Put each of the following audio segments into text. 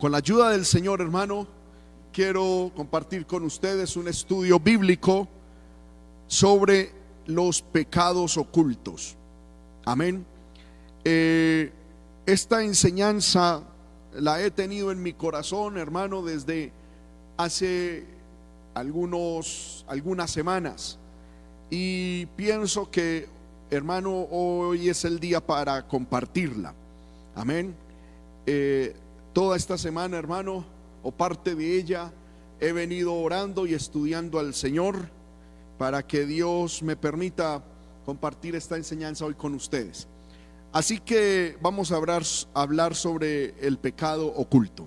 Con la ayuda del Señor, hermano, quiero compartir con ustedes un estudio bíblico sobre los pecados ocultos. Amén. Eh, esta enseñanza la he tenido en mi corazón, hermano, desde hace algunos, algunas semanas. Y pienso que, hermano, hoy es el día para compartirla. Amén. Eh, toda esta semana, hermano, o parte de ella, he venido orando y estudiando al Señor para que Dios me permita compartir esta enseñanza hoy con ustedes. Así que vamos a hablar, hablar sobre el pecado oculto.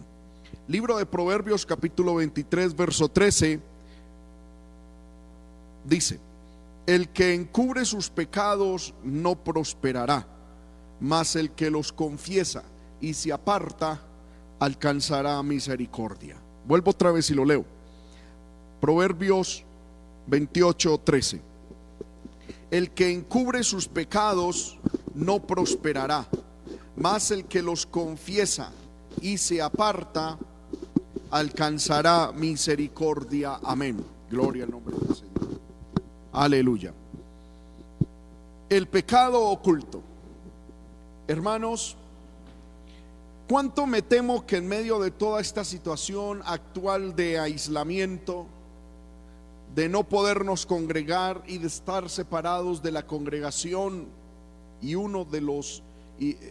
Libro de Proverbios capítulo 23, verso 13, dice, el que encubre sus pecados no prosperará, mas el que los confiesa y se aparta alcanzará misericordia. Vuelvo otra vez y lo leo. Proverbios 28, 13. El que encubre sus pecados no prosperará, mas el que los confiesa y se aparta alcanzará misericordia. Amén. Gloria al nombre del Señor. Aleluya. El pecado oculto. Hermanos, ¿cuánto me temo que en medio de toda esta situación actual de aislamiento, de no podernos congregar y de estar separados de la congregación y uno de los,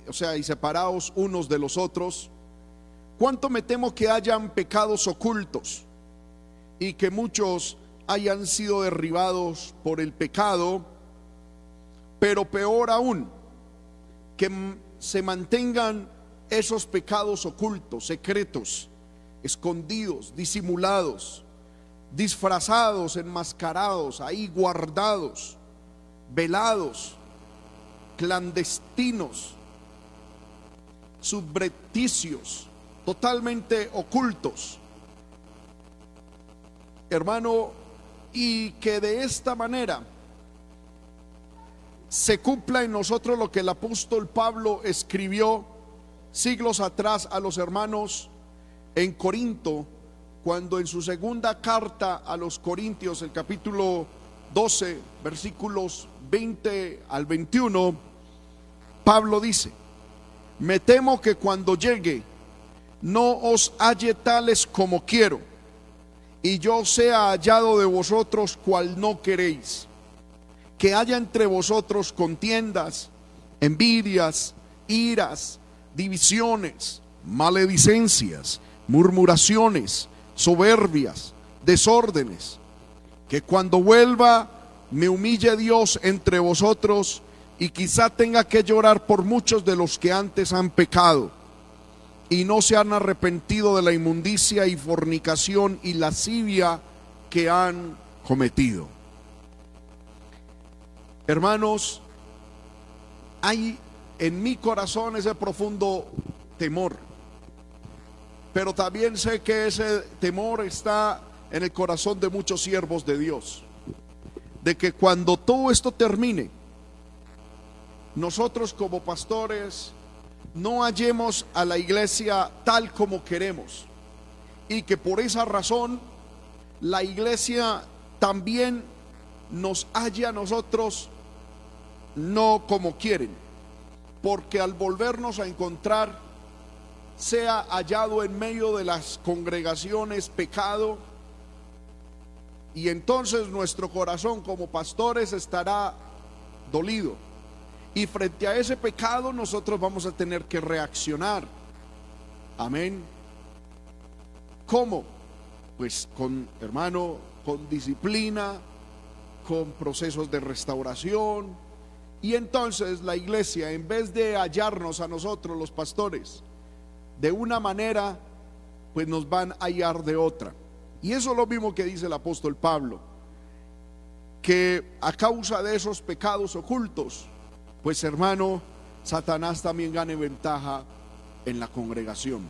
o sea, y separados unos de los otros, cuánto me temo que hayan pecados ocultos y que muchos hayan sido derribados por el pecado, pero peor aún, que se mantengan esos pecados ocultos, secretos, escondidos, disimulados, disfrazados, enmascarados, ahí guardados, velados, clandestinos, subrepticios, totalmente ocultos. Hermano, y que de esta manera se cumpla en nosotros lo que el apóstol Pablo escribió siglos atrás a los hermanos en Corinto, cuando en su segunda carta a los Corintios, el capítulo 12, versículos 20 al 21, Pablo dice, me temo que cuando llegue no os halle tales como quiero y yo sea hallado de vosotros cual no queréis. Que haya entre vosotros contiendas, envidias, iras, divisiones, maledicencias, murmuraciones, soberbias, desórdenes. Que cuando vuelva me humille Dios entre vosotros y quizá tenga que llorar por muchos de los que antes han pecado y no se han arrepentido de la inmundicia y fornicación y lascivia que han cometido. Hermanos, hay en mi corazón ese profundo temor, pero también sé que ese temor está en el corazón de muchos siervos de Dios, de que cuando todo esto termine, nosotros como pastores, no hallemos a la iglesia tal como queremos. Y que por esa razón la iglesia también nos halla a nosotros no como quieren, porque al volvernos a encontrar sea hallado en medio de las congregaciones pecado y entonces nuestro corazón como pastores estará dolido y frente a ese pecado nosotros vamos a tener que reaccionar. Amén. ¿Cómo? Pues con, hermano, con disciplina, con procesos de restauración. Y entonces la iglesia, en vez de hallarnos a nosotros los pastores de una manera, pues nos van a hallar de otra. Y eso es lo mismo que dice el apóstol Pablo, que a causa de esos pecados ocultos, pues hermano, Satanás también gane ventaja en la congregación.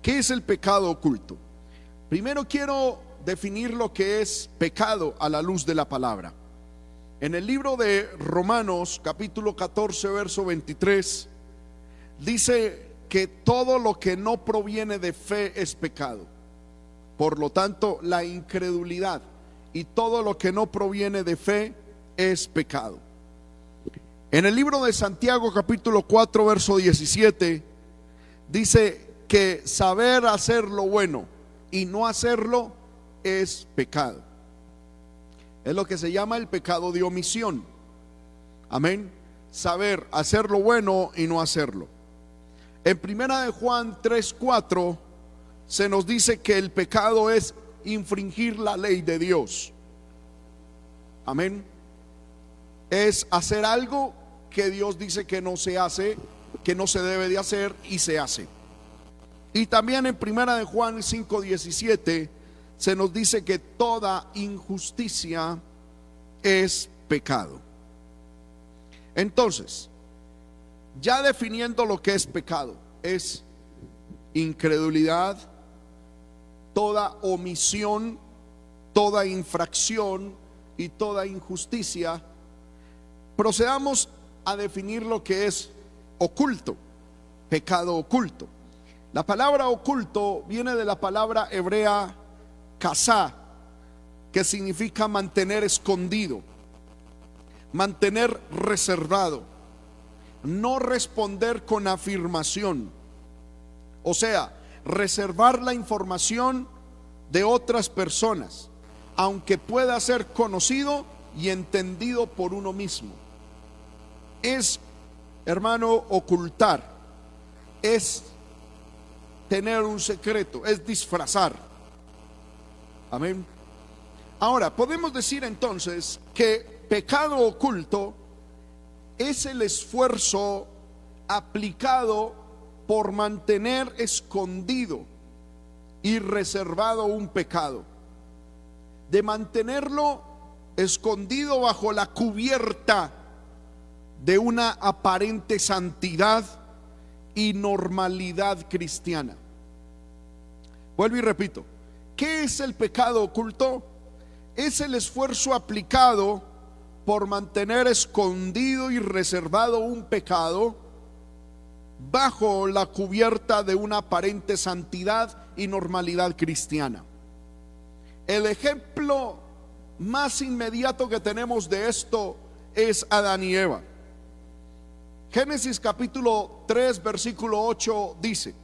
¿Qué es el pecado oculto? Primero quiero definir lo que es pecado a la luz de la palabra. En el libro de Romanos capítulo 14 verso 23 dice que todo lo que no proviene de fe es pecado. Por lo tanto, la incredulidad y todo lo que no proviene de fe es pecado. En el libro de Santiago capítulo 4 verso 17 dice que saber hacer lo bueno y no hacerlo es pecado. Es lo que se llama el pecado de omisión. Amén. Saber hacer lo bueno y no hacerlo. En primera de Juan 3:4 se nos dice que el pecado es infringir la ley de Dios. Amén. Es hacer algo que Dios dice que no se hace, que no se debe de hacer y se hace. Y también en primera de Juan 5:17 se nos dice que toda injusticia es pecado. Entonces, ya definiendo lo que es pecado, es incredulidad, toda omisión, toda infracción y toda injusticia, procedamos a definir lo que es oculto, pecado oculto. La palabra oculto viene de la palabra hebrea casá, que significa mantener escondido, mantener reservado, no responder con afirmación. O sea, reservar la información de otras personas, aunque pueda ser conocido y entendido por uno mismo. Es, hermano, ocultar, es tener un secreto, es disfrazar. Amén. Ahora, podemos decir entonces que pecado oculto es el esfuerzo aplicado por mantener escondido y reservado un pecado, de mantenerlo escondido bajo la cubierta de una aparente santidad y normalidad cristiana. Vuelvo y repito, ¿qué es el pecado oculto? Es el esfuerzo aplicado por mantener escondido y reservado un pecado bajo la cubierta de una aparente santidad y normalidad cristiana. El ejemplo más inmediato que tenemos de esto es Adán y Eva. Génesis capítulo 3 versículo 8 dice,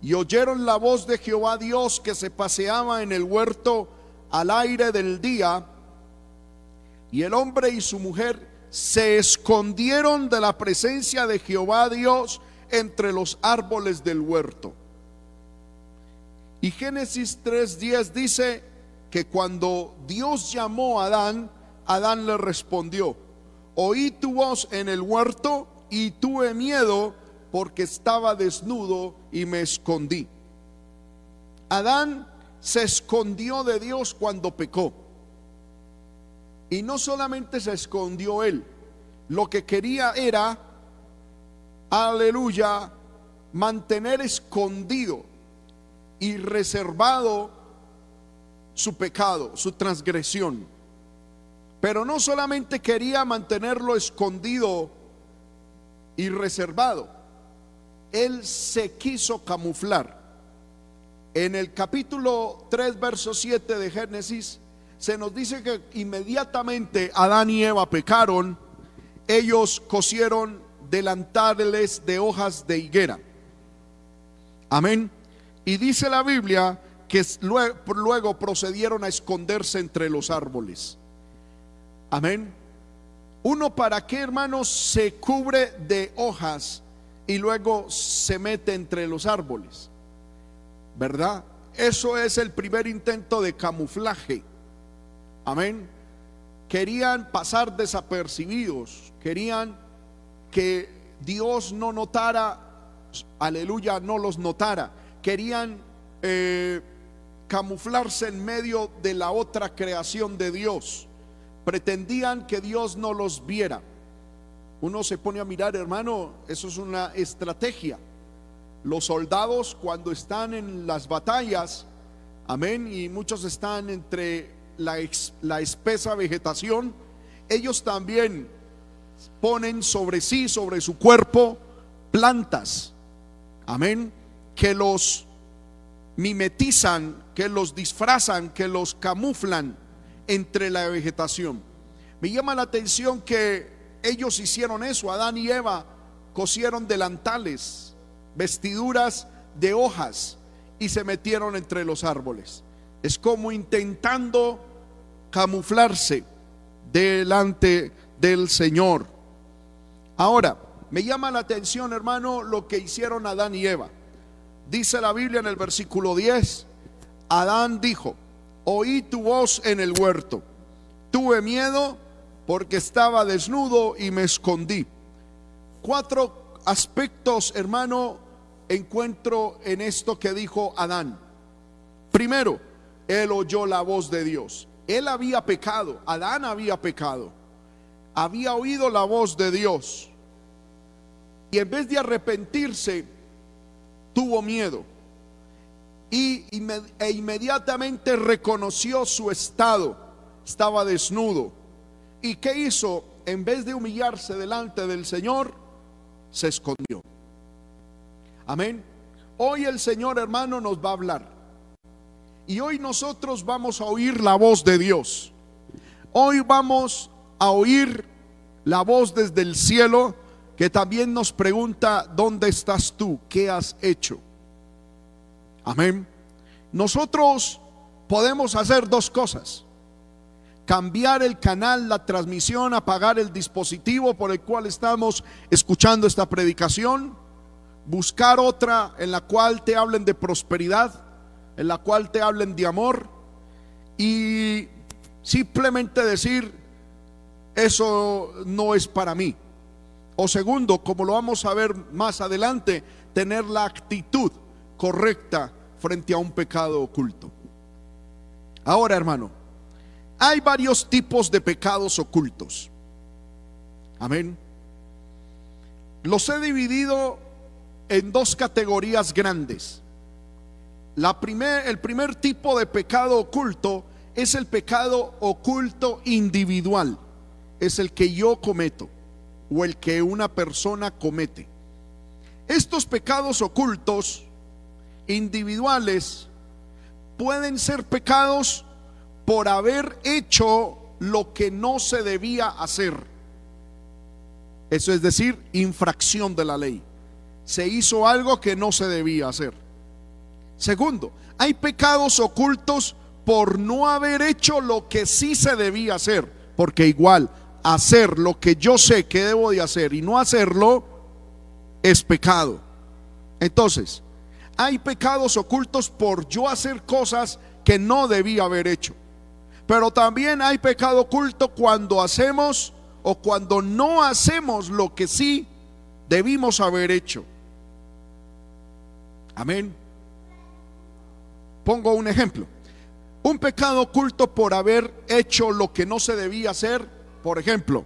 y oyeron la voz de Jehová Dios que se paseaba en el huerto al aire del día, y el hombre y su mujer se escondieron de la presencia de Jehová Dios entre los árboles del huerto. Y Génesis 3:10 dice que cuando Dios llamó a Adán, Adán le respondió, oí tu voz en el huerto y tuve miedo porque estaba desnudo y me escondí. Adán se escondió de Dios cuando pecó. Y no solamente se escondió él, lo que quería era, aleluya, mantener escondido y reservado su pecado, su transgresión. Pero no solamente quería mantenerlo escondido y reservado, él se quiso camuflar. En el capítulo 3, verso 7 de Génesis, se nos dice que inmediatamente Adán y Eva pecaron, ellos cosieron delantales de hojas de higuera. Amén. Y dice la Biblia que luego procedieron a esconderse entre los árboles. Amén. Uno para qué, hermanos, se cubre de hojas y luego se mete entre los árboles. ¿Verdad? Eso es el primer intento de camuflaje. Amén. Querían pasar desapercibidos, querían que Dios no notara, aleluya, no los notara. Querían eh, camuflarse en medio de la otra creación de Dios pretendían que Dios no los viera. Uno se pone a mirar, hermano, eso es una estrategia. Los soldados cuando están en las batallas, amén, y muchos están entre la, la espesa vegetación, ellos también ponen sobre sí, sobre su cuerpo, plantas Amén. Que los mimetizan, que los disfrazan, que los camuflan entre la vegetación. Me llama la atención que ellos hicieron eso, Adán y Eva cosieron delantales, vestiduras de hojas y se metieron entre los árboles. Es como intentando camuflarse delante del Señor. Ahora, me llama la atención, hermano, lo que hicieron Adán y Eva. Dice la Biblia en el versículo 10, Adán dijo, oí tu voz en el huerto, tuve miedo porque estaba desnudo y me escondí. Cuatro aspectos, hermano, encuentro en esto que dijo Adán. Primero, él oyó la voz de Dios. Él había pecado, Adán había pecado. Había oído la voz de Dios. Y en vez de arrepentirse, tuvo miedo. Y e inmediatamente reconoció su estado. Estaba desnudo. ¿Y qué hizo? En vez de humillarse delante del Señor, se escondió. Amén. Hoy el Señor hermano nos va a hablar. Y hoy nosotros vamos a oír la voz de Dios. Hoy vamos a oír la voz desde el cielo que también nos pregunta, ¿dónde estás tú? ¿Qué has hecho? Amén. Nosotros podemos hacer dos cosas. Cambiar el canal, la transmisión, apagar el dispositivo por el cual estamos escuchando esta predicación buscar otra en la cual te hablen de prosperidad, en la cual te hablen de amor y simplemente decir, eso no es para mí. O segundo, como lo vamos a ver más adelante, tener la actitud correcta frente a un pecado oculto. Ahora, hermano, hay varios tipos de pecados ocultos. Amén. Los he dividido en dos categorías grandes. La el primer tipo de pecado oculto es el pecado oculto individual. Es el que yo cometo o el que una persona comete. Estos pecados ocultos individuales pueden ser pecados por haber hecho lo que no se debía hacer. Eso es decir, infracción de la ley se hizo algo que no se debía hacer. Segundo, hay pecados ocultos por no haber hecho lo que sí se debía hacer, porque igual hacer lo que yo sé que debo de hacer y no hacerlo es pecado. Entonces, hay pecados ocultos por yo hacer cosas que no debía haber hecho. Pero también hay pecado oculto cuando hacemos o cuando no hacemos lo que sí debimos haber hecho. Amén. Pongo un ejemplo. Un pecado oculto por haber hecho lo que no se debía hacer, por ejemplo,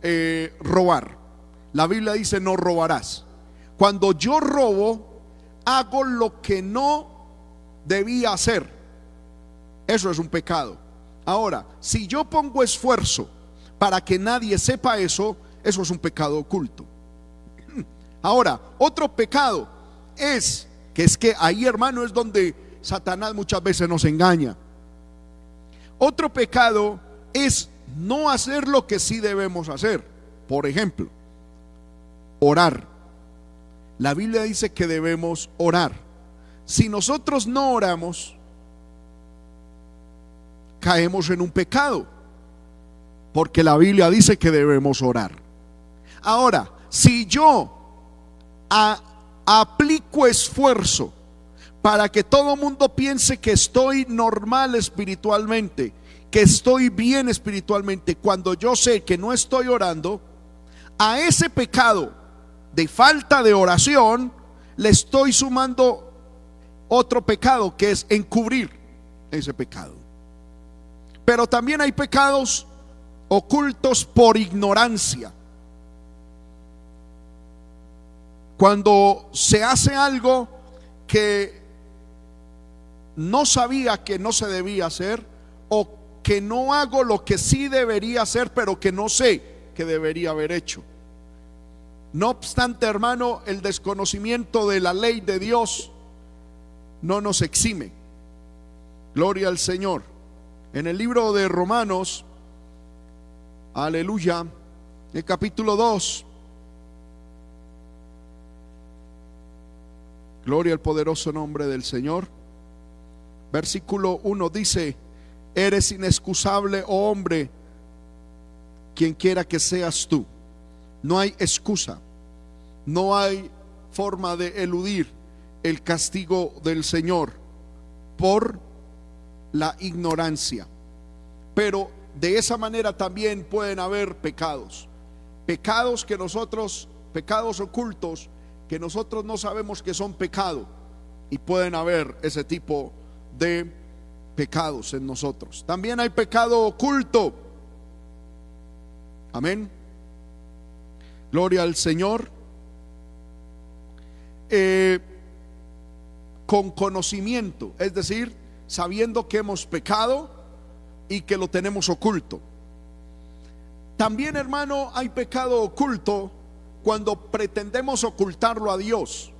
eh, robar. La Biblia dice no robarás. Cuando yo robo, hago lo que no debía hacer. Eso es un pecado. Ahora, si yo pongo esfuerzo para que nadie sepa eso, eso es un pecado oculto. Ahora, otro pecado es que es que ahí, hermano, es donde Satanás muchas veces nos engaña. Otro pecado es no hacer lo que sí debemos hacer. Por ejemplo, orar. La Biblia dice que debemos orar. Si nosotros no oramos, caemos en un pecado. Porque la Biblia dice que debemos orar. Ahora, si yo a, aplico esfuerzo para que todo mundo piense que estoy normal espiritualmente, que estoy bien espiritualmente, cuando yo sé que no estoy orando, a ese pecado de falta de oración le estoy sumando otro pecado que es encubrir ese pecado. Pero también hay pecados ocultos por ignorancia. Cuando se hace algo que no sabía que no se debía hacer o que no hago lo que sí debería hacer, pero que no sé que debería haber hecho. No obstante, hermano, el desconocimiento de la ley de Dios no nos exime. Gloria al Señor. En el libro de Romanos, aleluya, el capítulo 2, gloria al poderoso nombre del Señor. Versículo 1 dice, eres inexcusable, oh hombre, quien quiera que seas tú. No hay excusa, no hay forma de eludir el castigo del Señor por la ignorancia. Pero de esa manera también pueden haber pecados. Pecados que nosotros, pecados ocultos, que nosotros no sabemos que son pecado. Y pueden haber ese tipo de pecados en nosotros. También hay pecado oculto. Amén. Gloria al Señor. Eh, con conocimiento, es decir, sabiendo que hemos pecado y que lo tenemos oculto. También, hermano, hay pecado oculto cuando pretendemos ocultarlo a Dios.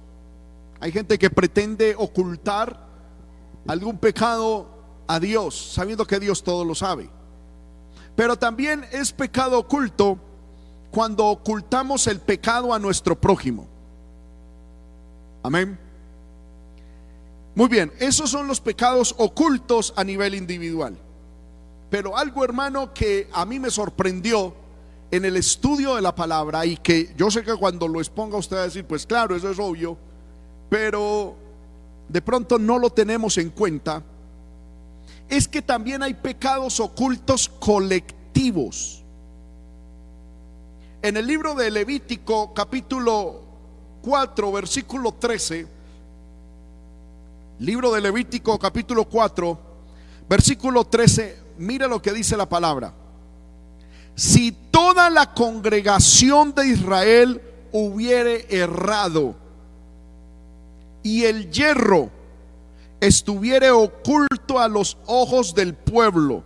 Hay gente que pretende ocultar algún pecado a Dios, sabiendo que Dios todo lo sabe. Pero también es pecado oculto cuando ocultamos el pecado a nuestro prójimo. Amén. Muy bien, esos son los pecados ocultos a nivel individual. Pero algo, hermano, que a mí me sorprendió en el estudio de la palabra y que yo sé que cuando lo exponga usted va a decir, pues claro, eso es obvio, pero de pronto no lo tenemos en cuenta, es que también hay pecados ocultos colectivos. En el libro de Levítico capítulo 4, versículo 13, libro de Levítico capítulo 4, versículo 13, mira lo que dice la palabra. Si toda la congregación de Israel hubiere errado y el hierro estuviere oculto a los ojos del pueblo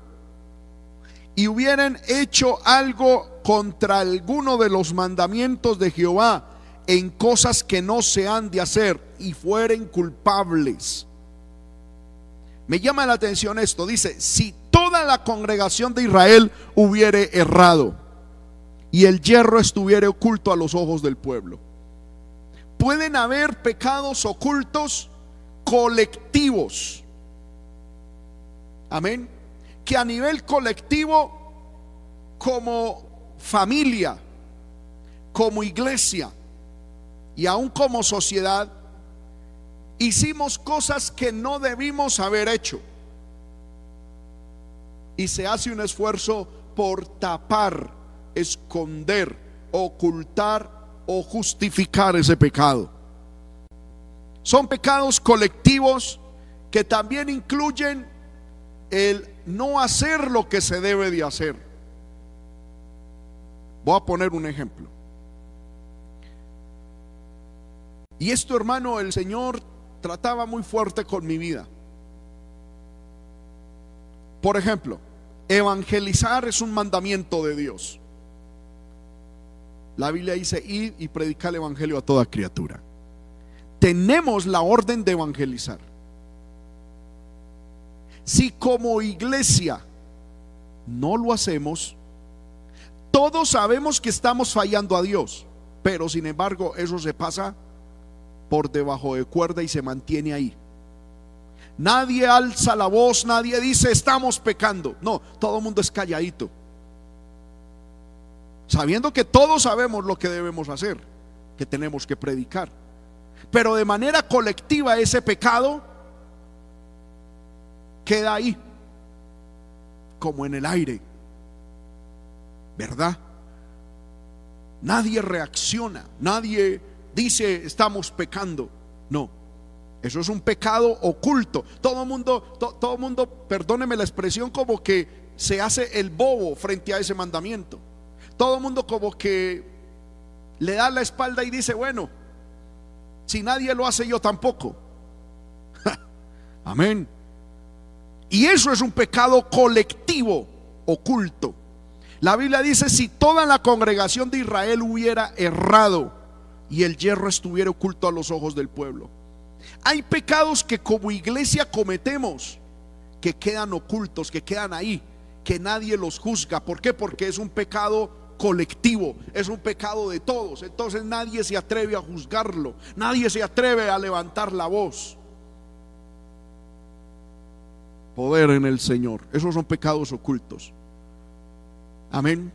y hubieran hecho algo contra alguno de los mandamientos de Jehová en cosas que no se han de hacer y fueren culpables. Me llama la atención esto, dice, si toda la congregación de Israel hubiere errado y el hierro estuviera oculto a los ojos del pueblo. Pueden haber pecados ocultos colectivos. Amén. Que a nivel colectivo, como familia, como iglesia y aún como sociedad, hicimos cosas que no debimos haber hecho. Y se hace un esfuerzo por tapar, esconder, ocultar o justificar ese pecado. Son pecados colectivos que también incluyen el no hacer lo que se debe de hacer. Voy a poner un ejemplo. Y esto, hermano, el Señor trataba muy fuerte con mi vida. Por ejemplo, evangelizar es un mandamiento de Dios. La Biblia dice ir y predicar el evangelio a toda criatura. Tenemos la orden de evangelizar. Si como iglesia no lo hacemos, todos sabemos que estamos fallando a Dios, pero sin embargo eso se pasa por debajo de cuerda y se mantiene ahí. Nadie alza la voz, nadie dice estamos pecando. No, todo el mundo es calladito. Sabiendo que todos sabemos lo que debemos hacer, que tenemos que predicar. Pero de manera colectiva ese pecado queda ahí, como en el aire. ¿Verdad? Nadie reacciona, nadie dice estamos pecando. No, eso es un pecado oculto. Todo mundo, todo mundo, perdóneme la expresión, como que se hace el bobo frente a ese mandamiento. Todo mundo como que le da la espalda y dice, bueno, si nadie lo hace yo tampoco. Amén. Y eso es un pecado colectivo, oculto. La Biblia dice, si toda la congregación de Israel hubiera errado, y el hierro estuviera oculto a los ojos del pueblo. Hay pecados que como iglesia cometemos que quedan ocultos, que quedan ahí, que nadie los juzga. ¿Por qué? Porque es un pecado colectivo, es un pecado de todos. Entonces nadie se atreve a juzgarlo, nadie se atreve a levantar la voz. Poder en el Señor, esos son pecados ocultos. Amén.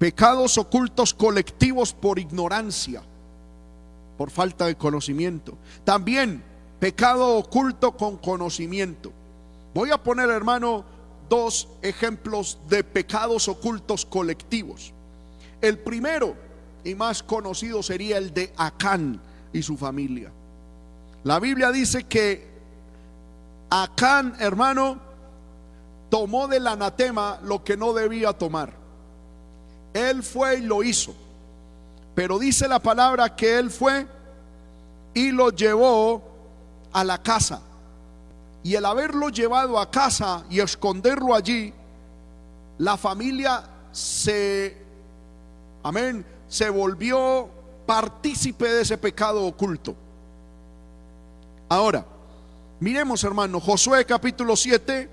Pecados ocultos colectivos por ignorancia, por falta de conocimiento. También pecado oculto con conocimiento. Voy a poner, hermano, dos ejemplos de pecados ocultos colectivos. El primero y más conocido sería el de Acán y su familia. La Biblia dice que Acán, hermano, tomó del anatema lo que no debía tomar. Él fue y lo hizo. Pero dice la palabra que él fue y lo llevó a la casa. Y el haberlo llevado a casa y esconderlo allí, la familia se, amén, se volvió partícipe de ese pecado oculto. Ahora, miremos hermano, Josué capítulo 7,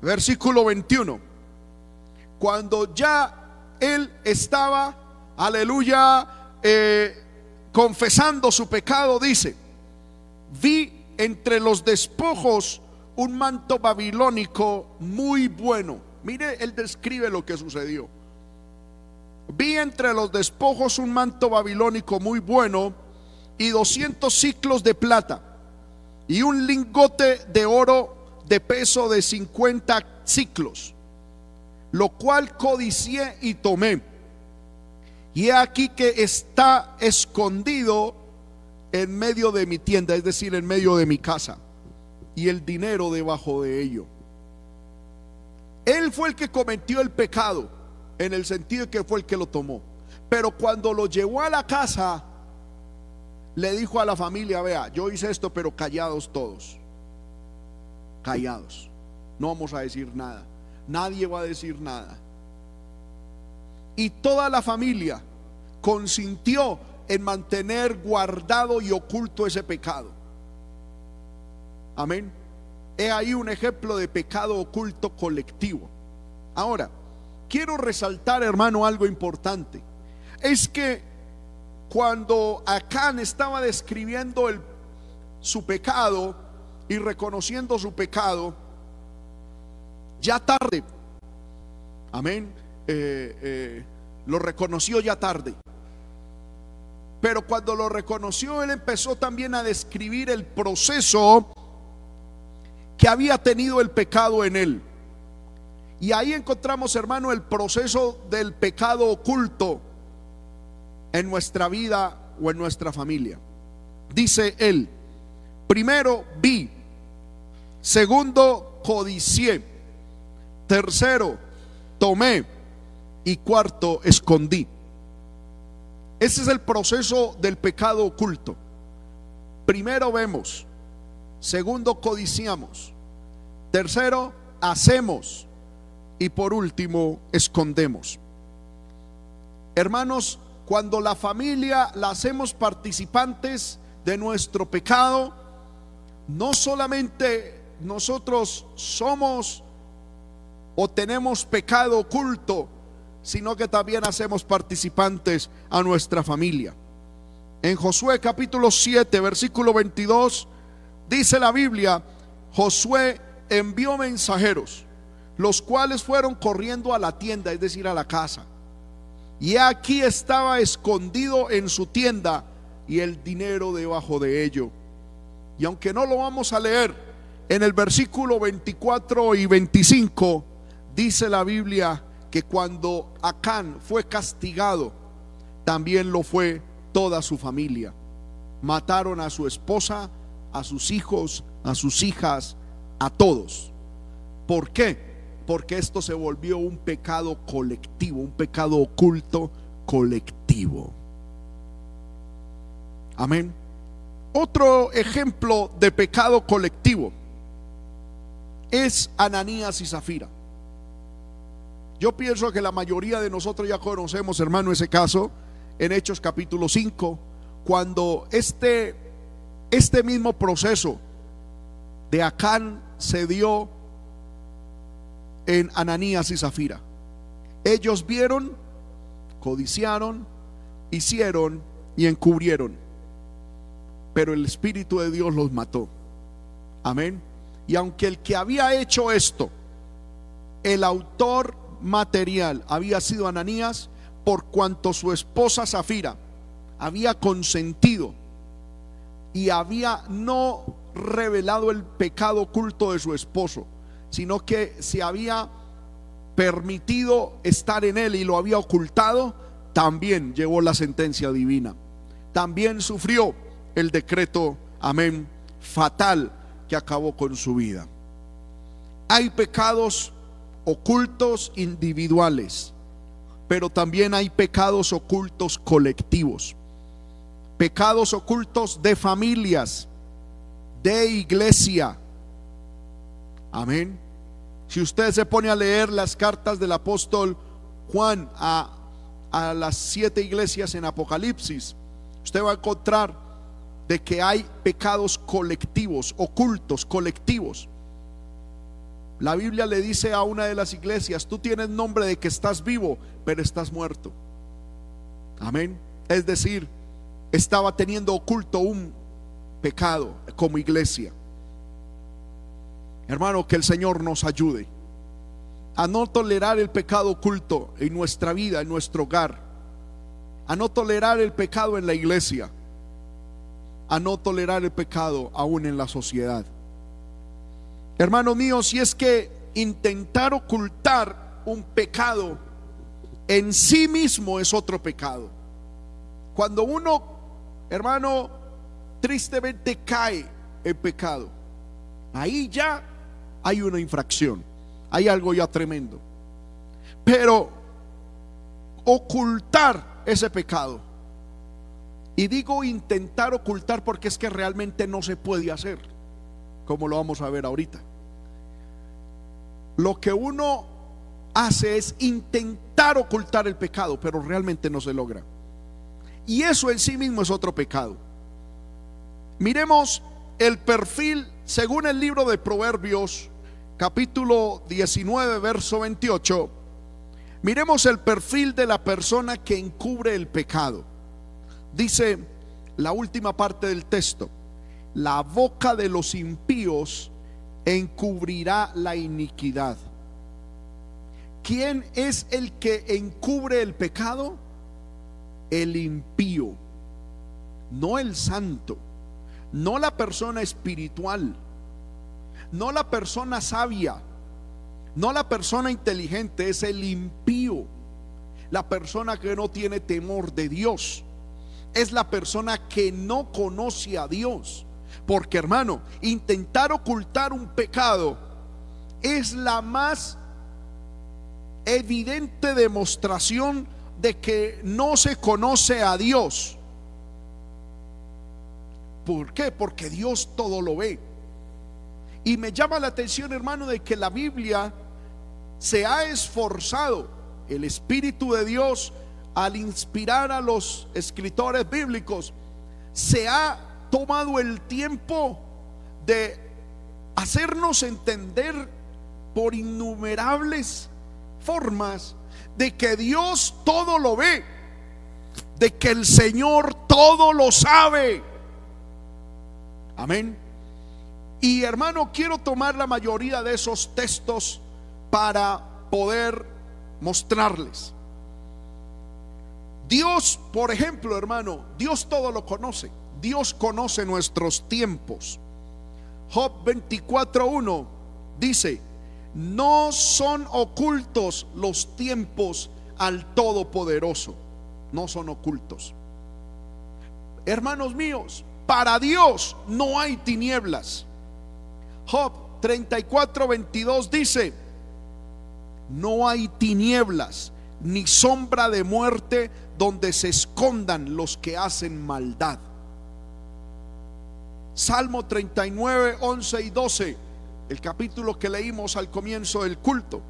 versículo 21. Cuando ya él estaba, aleluya, eh, confesando su pecado, dice, vi entre los despojos un manto babilónico muy bueno. Mire, él describe lo que sucedió. Vi entre los despojos un manto babilónico muy bueno y 200 ciclos de plata y un lingote de oro de peso de 50 ciclos lo cual codicié y tomé. Y he aquí que está escondido en medio de mi tienda, es decir, en medio de mi casa, y el dinero debajo de ello. Él fue el que cometió el pecado, en el sentido de que fue el que lo tomó. Pero cuando lo llevó a la casa, le dijo a la familia, vea, yo hice esto, pero callados todos. Callados. No vamos a decir nada nadie va a decir nada. Y toda la familia consintió en mantener guardado y oculto ese pecado. Amén. He ahí un ejemplo de pecado oculto colectivo. Ahora, quiero resaltar, hermano, algo importante. Es que cuando Acán estaba describiendo su pecado y reconociendo su pecado, ya tarde. Amén. Eh, eh, lo reconoció ya tarde. Pero cuando lo reconoció, él empezó también a describir el proceso que había tenido el pecado en él. Y ahí encontramos, hermano, el proceso del pecado oculto en nuestra vida o en nuestra familia. Dice él, primero vi, segundo codicié Tercero, tomé. Y cuarto, escondí. Ese es el proceso del pecado oculto. Primero vemos. Segundo, codiciamos. Tercero, hacemos. Y por último, escondemos. Hermanos, cuando la familia la hacemos participantes de nuestro pecado, no solamente nosotros somos o tenemos pecado oculto, sino que también hacemos participantes a nuestra familia. En Josué capítulo 7, versículo 22, dice la Biblia, Josué envió mensajeros, los cuales fueron corriendo a la tienda, es decir, a la casa. Y aquí estaba escondido en su tienda y el dinero debajo de ello. Y aunque no lo vamos a leer, en el versículo 24 y 25, Dice la Biblia que cuando Acán fue castigado, también lo fue toda su familia. Mataron a su esposa, a sus hijos, a sus hijas, a todos. ¿Por qué? Porque esto se volvió un pecado colectivo, un pecado oculto colectivo. Amén. Otro ejemplo de pecado colectivo es Ananías y Zafira. Yo pienso que la mayoría de nosotros ya conocemos, hermano, ese caso. en Hechos capítulo 5, cuando este, este mismo proceso de Acán se dio en Ananías y Zafira. Ellos vieron, codiciaron, hicieron y encubrieron. Pero el Espíritu de Dios los mató. Amén. Y aunque el que había hecho esto, el autor material había sido Ananías, por cuanto su esposa Zafira había consentido y había no revelado el pecado oculto de su esposo, sino que se había permitido estar en él y lo había ocultado, también llevó la sentencia divina. También sufrió el decreto, amén, fatal que acabó con su vida. Hay pecados ocultos individuales, pero también hay pecados ocultos colectivos. Pecados ocultos de familias, de iglesia. Amén. Si usted se pone a leer las cartas del apóstol Juan a, a las siete iglesias en Apocalipsis, usted va a encontrar de que hay pecados colectivos, ocultos, colectivos. La Biblia le dice a una de las iglesias, tú tienes nombre de que estás vivo, pero estás muerto. Amén. Es decir, estaba teniendo oculto un pecado como iglesia. Hermano, que el Señor nos ayude a no tolerar el pecado oculto en nuestra vida, en nuestro hogar, a no tolerar el pecado en la iglesia, a no tolerar el pecado aún en la sociedad. Hermano mío, si es que intentar ocultar un pecado en sí mismo es otro pecado. Cuando uno, hermano, tristemente cae en pecado, ahí ya hay una infracción, hay algo ya tremendo. Pero ocultar ese pecado, y digo intentar ocultar porque es que realmente no se puede hacer, como lo vamos a ver ahorita. Lo que uno hace es intentar ocultar el pecado, pero realmente no se logra. Y eso en sí mismo es otro pecado. Miremos el perfil, según el libro de Proverbios, capítulo 19, verso 28. Miremos el perfil de la persona que encubre el pecado. Dice la última parte del texto, la boca de los impíos encubrirá la iniquidad. ¿Quién es el que encubre el pecado? El impío, no el santo, no la persona espiritual, no la persona sabia, no la persona inteligente, es el impío, la persona que no tiene temor de Dios, es la persona que no conoce a Dios. Porque hermano, intentar ocultar un pecado es la más evidente demostración de que no se conoce a Dios. ¿Por qué? Porque Dios todo lo ve. Y me llama la atención, hermano, de que la Biblia se ha esforzado, el Espíritu de Dios, al inspirar a los escritores bíblicos, se ha tomado el tiempo de hacernos entender por innumerables formas de que Dios todo lo ve, de que el Señor todo lo sabe. Amén. Y hermano, quiero tomar la mayoría de esos textos para poder mostrarles. Dios, por ejemplo, hermano, Dios todo lo conoce. Dios conoce nuestros tiempos. Job 24.1 dice, no son ocultos los tiempos al Todopoderoso. No son ocultos. Hermanos míos, para Dios no hay tinieblas. Job 34.22 dice, no hay tinieblas ni sombra de muerte donde se escondan los que hacen maldad. Salmo 39, 11 y 12, el capítulo que leímos al comienzo del culto,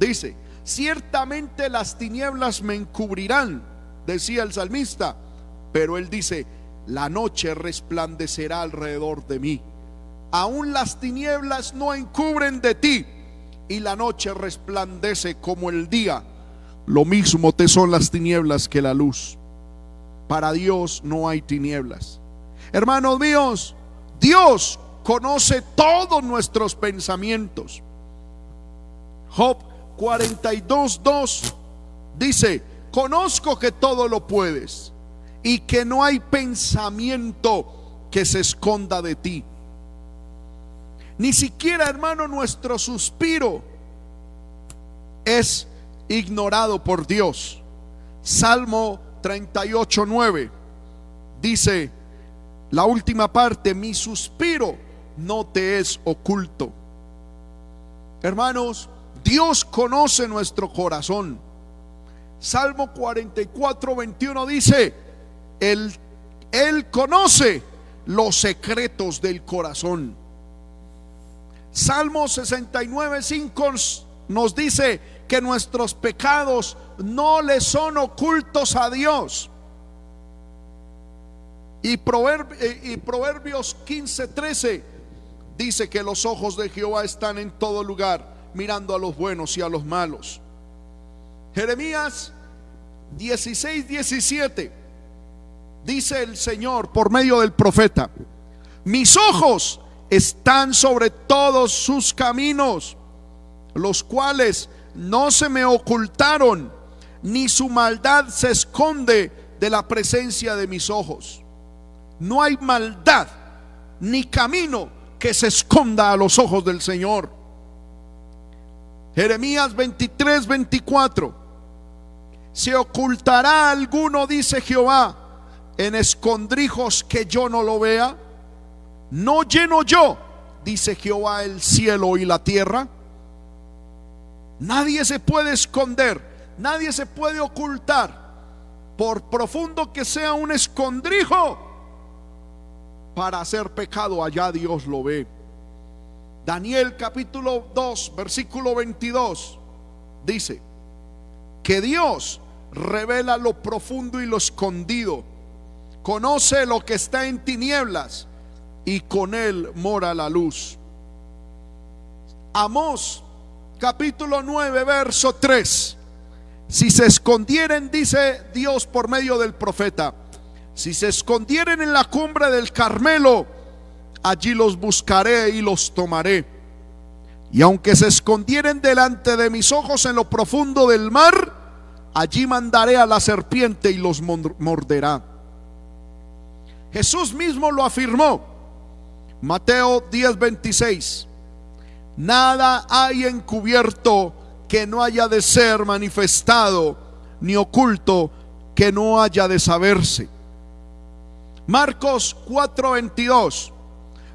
dice, ciertamente las tinieblas me encubrirán decía el salmista, pero él dice, la noche resplandecerá alrededor de mí. Aún las tinieblas no encubren de ti y la noche resplandece como el día. Lo mismo te son las tinieblas que la luz. Para Dios no hay tinieblas. Hermanos míos, Dios conoce todos nuestros pensamientos. Job 42.2 dice, conozco que todo lo puedes y que no hay pensamiento que se esconda de ti. Ni siquiera, hermano, nuestro suspiro es ignorado por Dios. Salmo 38.9 dice, la última parte, mi suspiro no te es oculto. Hermanos, Dios conoce nuestro corazón. Salmo 44, 21 dice, él, él conoce los secretos del corazón. Salmo 69, 5 nos dice que nuestros pecados no le son ocultos a Dios. Y, eh, y Proverbios 15, 13 dice que los ojos de Jehová están en todo lugar, mirando a los buenos y a los malos. Jeremías 16, 17 dice el Señor por medio del profeta, mis ojos están sobre todos sus caminos, los cuales no se me ocultaron, ni su maldad se esconde de la presencia de mis ojos. No hay maldad ni camino que se esconda a los ojos del Señor. Jeremías 23, 24. Se ocultará alguno, dice Jehová, en escondrijos que yo no lo vea? ¿No lleno yo, dice Jehová, el cielo y la tierra? Nadie se puede esconder, nadie se puede ocultar, por profundo que sea un escondrijo, para hacer pecado allá Dios lo ve. Daniel capítulo 2, versículo 22 dice que Dios revela lo profundo y lo escondido conoce lo que está en tinieblas y con él mora la luz. Amós capítulo 9 verso 3. Si se escondieren, dice Dios por medio del profeta, si se escondieren en la cumbre del Carmelo, allí los buscaré y los tomaré. Y aunque se escondieren delante de mis ojos en lo profundo del mar, allí mandaré a la serpiente y los morderá. Jesús mismo lo afirmó. Mateo 10:26. Nada hay encubierto que no haya de ser manifestado, ni oculto que no haya de saberse. Marcos 4:22.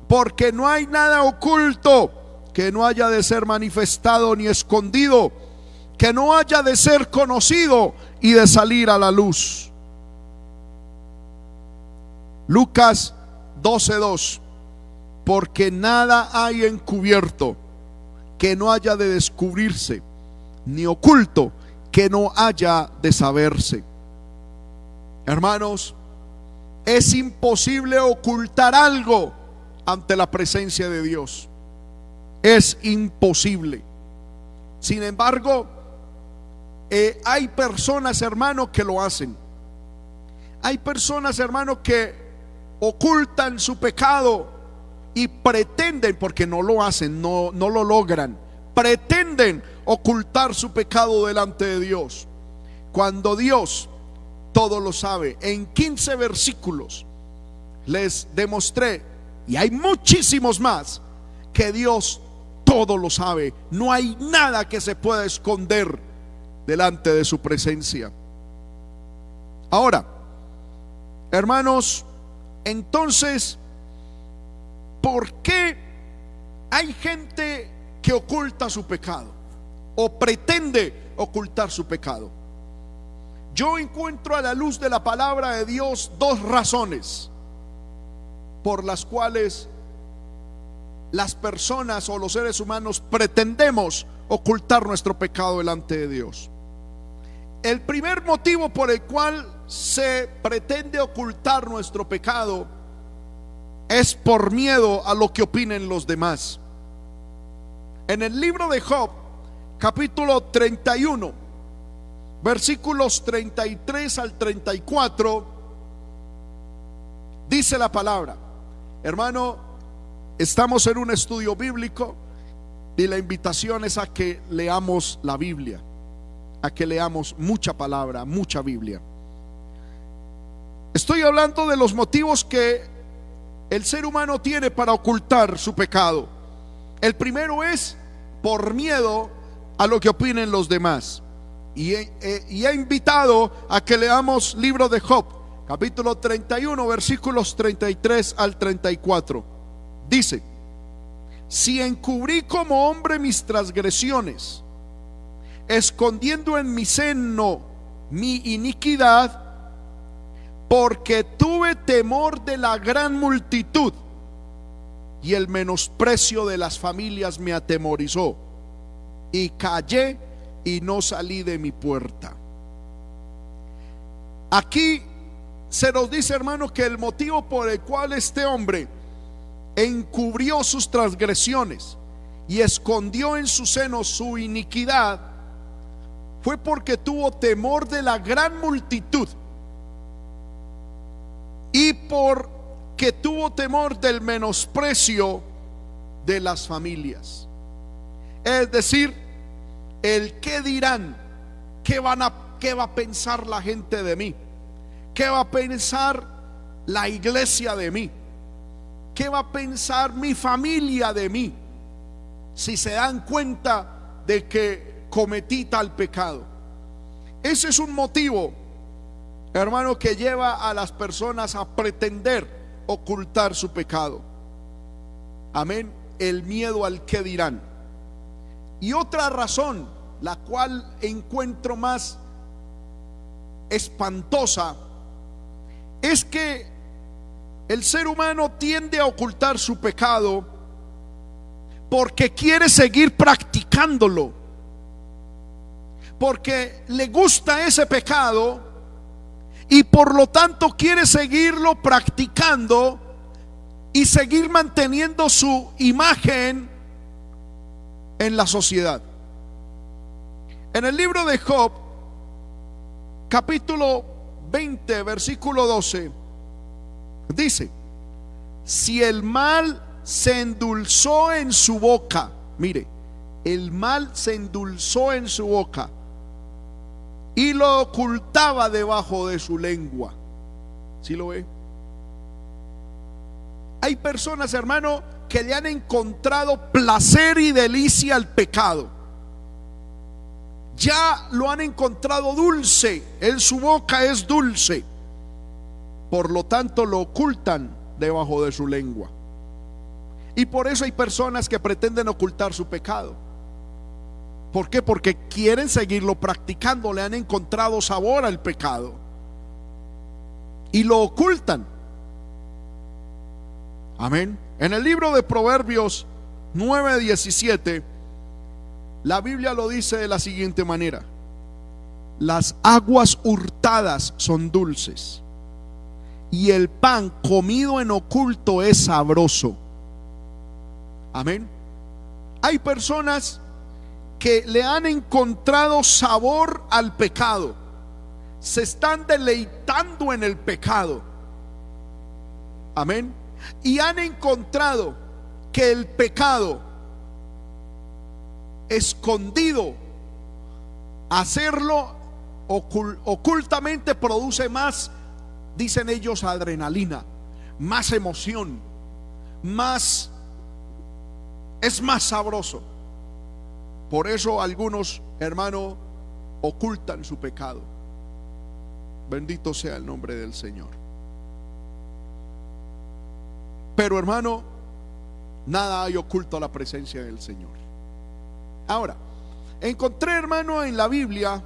Porque no hay nada oculto que no haya de ser manifestado ni escondido, que no haya de ser conocido y de salir a la luz. Lucas 12:2. Porque nada hay encubierto que no haya de descubrirse, ni oculto que no haya de saberse. Hermanos, es imposible ocultar algo ante la presencia de Dios. Es imposible. Sin embargo, eh, hay personas, hermanos, que lo hacen. Hay personas, hermanos, que ocultan su pecado y pretenden, porque no lo hacen, no, no lo logran, pretenden ocultar su pecado delante de Dios. Cuando Dios todo lo sabe, en 15 versículos les demostré, y hay muchísimos más, que Dios todo lo sabe. No hay nada que se pueda esconder delante de su presencia. Ahora, hermanos, entonces, ¿por qué hay gente que oculta su pecado o pretende ocultar su pecado? Yo encuentro a la luz de la palabra de Dios dos razones por las cuales las personas o los seres humanos pretendemos ocultar nuestro pecado delante de Dios. El primer motivo por el cual se pretende ocultar nuestro pecado es por miedo a lo que opinen los demás. En el libro de Job, capítulo 31, versículos 33 al 34, dice la palabra, hermano, estamos en un estudio bíblico y la invitación es a que leamos la Biblia, a que leamos mucha palabra, mucha Biblia. Estoy hablando de los motivos que el ser humano tiene para ocultar su pecado. El primero es por miedo a lo que opinen los demás. Y he, invitado a que leamos libro de Job, capítulo 31, versículos 33 al 34. Dice, si encubrí como hombre mis transgresiones, escondiendo en mi seno mi iniquidad, porque tuve temor de la gran multitud y el menosprecio de las familias me atemorizó y callé y no salí de mi puerta. Aquí se nos dice, hermano, que el motivo por el cual este hombre encubrió sus transgresiones y escondió en su seno su iniquidad fue porque tuvo temor de la gran multitud y porque tuvo temor del menosprecio de las familias. Es decir, el qué dirán, qué van a qué va a pensar la gente de mí, qué va a pensar la iglesia de mí, qué va a pensar mi familia de mí, si se dan cuenta de que cometí tal pecado. Ese es un motivo hermano, que lleva a las personas a pretender ocultar su pecado. Amén. El miedo al que dirán. Y otra razón, la cual encuentro más espantosa, es que el ser humano tiende a ocultar su pecado porque quiere seguir practicándolo. Porque le gusta ese pecado y por lo tanto quiere seguirlo practicando y seguir manteniendo su imagen en la sociedad. En el libro de Job, capítulo 20, versículo 12, dice, si el mal se endulzó en su boca, mire, el mal se endulzó en su boca y lo ocultaba debajo de su lengua. ¿Sí lo ve? Hay personas, hermano, que le han encontrado placer y delicia al pecado. Ya lo han encontrado dulce, en su boca es dulce. Por lo tanto, lo ocultan debajo de su lengua. Y por eso hay personas que pretenden ocultar su pecado. ¿Por qué? Porque quieren seguirlo practicando, le han encontrado sabor al pecado y lo ocultan. Amén. En el libro de Proverbios 9:17, la Biblia lo dice de la siguiente manera: Las aguas hurtadas son dulces y el pan comido en oculto es sabroso. Amén. Hay personas que le han encontrado sabor al pecado. Se están deleitando en el pecado. Amén. Y han encontrado que el pecado escondido, hacerlo ocultamente produce más, dicen ellos, adrenalina, más emoción, más, es más sabroso. Por eso algunos, hermanos, ocultan su pecado. Bendito sea el nombre del Señor. Pero hermano, nada hay oculto a la presencia del Señor. Ahora, encontré, hermano, en la Biblia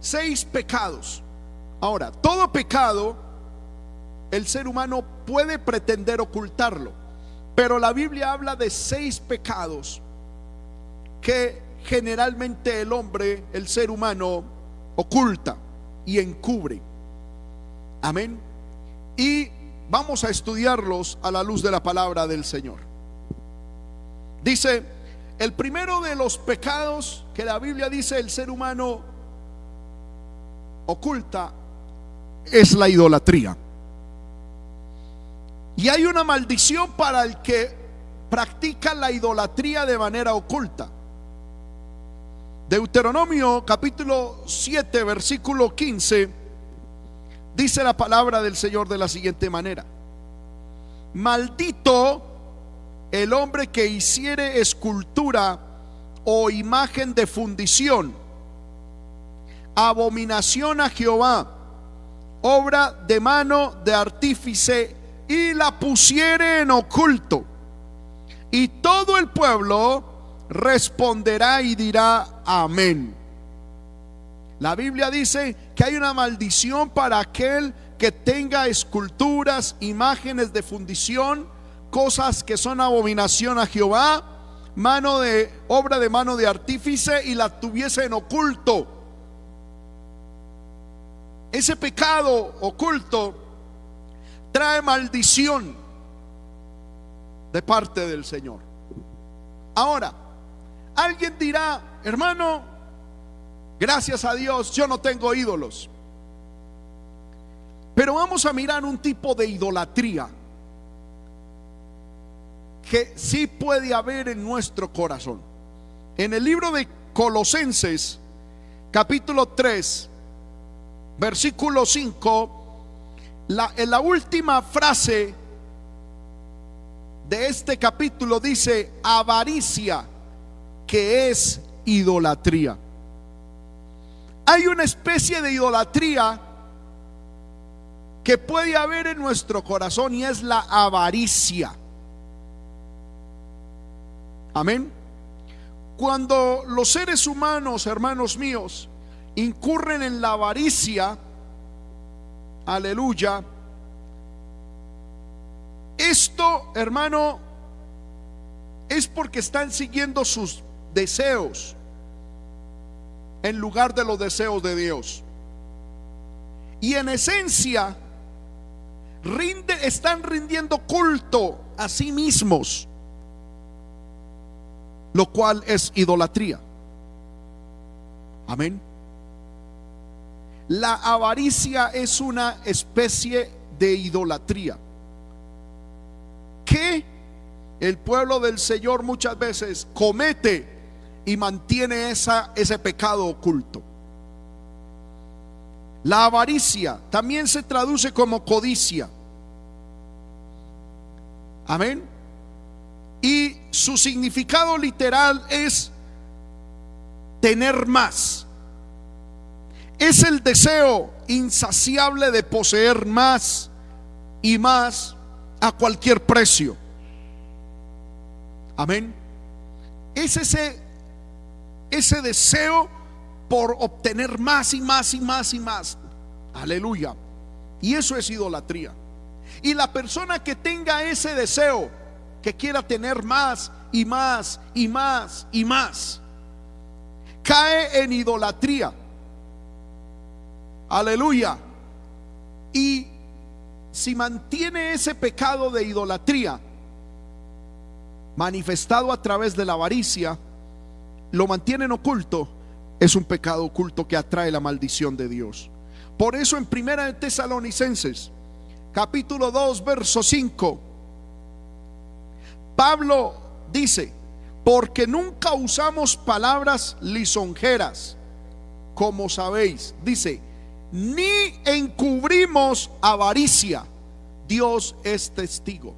seis pecados. Ahora, todo pecado, el ser humano puede pretender ocultarlo. Pero la Biblia habla de seis pecados que generalmente el hombre, el ser humano, oculta y encubre. Amén. Y vamos a estudiarlos a la luz de la palabra del Señor. Dice, el primero de los pecados que la Biblia dice el ser humano oculta es la idolatría. Y hay una maldición para el que practica la idolatría de manera oculta. Deuteronomio capítulo 7, versículo 15, dice la palabra del Señor de la siguiente manera. Maldito el hombre que hiciere escultura o imagen de fundición, abominación a Jehová, obra de mano de artífice, y la pusiere en oculto. Y todo el pueblo responderá y dirá amén. La Biblia dice que hay una maldición para aquel que tenga esculturas, imágenes de fundición, cosas que son abominación a Jehová, mano de obra de mano de artífice y la tuviese en oculto. Ese pecado oculto trae maldición de parte del Señor. Ahora, alguien dirá, hermano, gracias a Dios yo no tengo ídolos. Pero vamos a mirar un tipo de idolatría que sí puede haber en nuestro corazón. En el libro de Colosenses, capítulo 3, versículo 5, la, en la última frase de este capítulo dice avaricia, que es idolatría. Hay una especie de idolatría que puede haber en nuestro corazón y es la avaricia. Amén. Cuando los seres humanos, hermanos míos, incurren en la avaricia, aleluya, esto, hermano, es porque están siguiendo sus deseos en lugar de los deseos de Dios. Y en esencia, están rindiendo culto a sí mismos lo cual es idolatría. Amén. La avaricia es una especie de idolatría que el pueblo del Señor muchas veces comete y mantiene esa, ese pecado oculto. La avaricia también se traduce como codicia. Amén. Y su significado literal es tener más. Es el deseo insaciable de poseer más y más a cualquier precio. Amén. Es ese, ese deseo por obtener más y más y más y más. Aleluya. Y eso es idolatría. Y la persona que tenga ese deseo que quiera tener más y más y más y más. Cae en idolatría. Aleluya. Y si mantiene ese pecado de idolatría manifestado a través de la avaricia, lo mantiene en oculto, es un pecado oculto que atrae la maldición de Dios. Por eso en Primera de Tesalonicenses, capítulo 2, verso 5, Pablo dice, porque nunca usamos palabras lisonjeras, como sabéis, dice, ni encubrimos avaricia. Dios es testigo.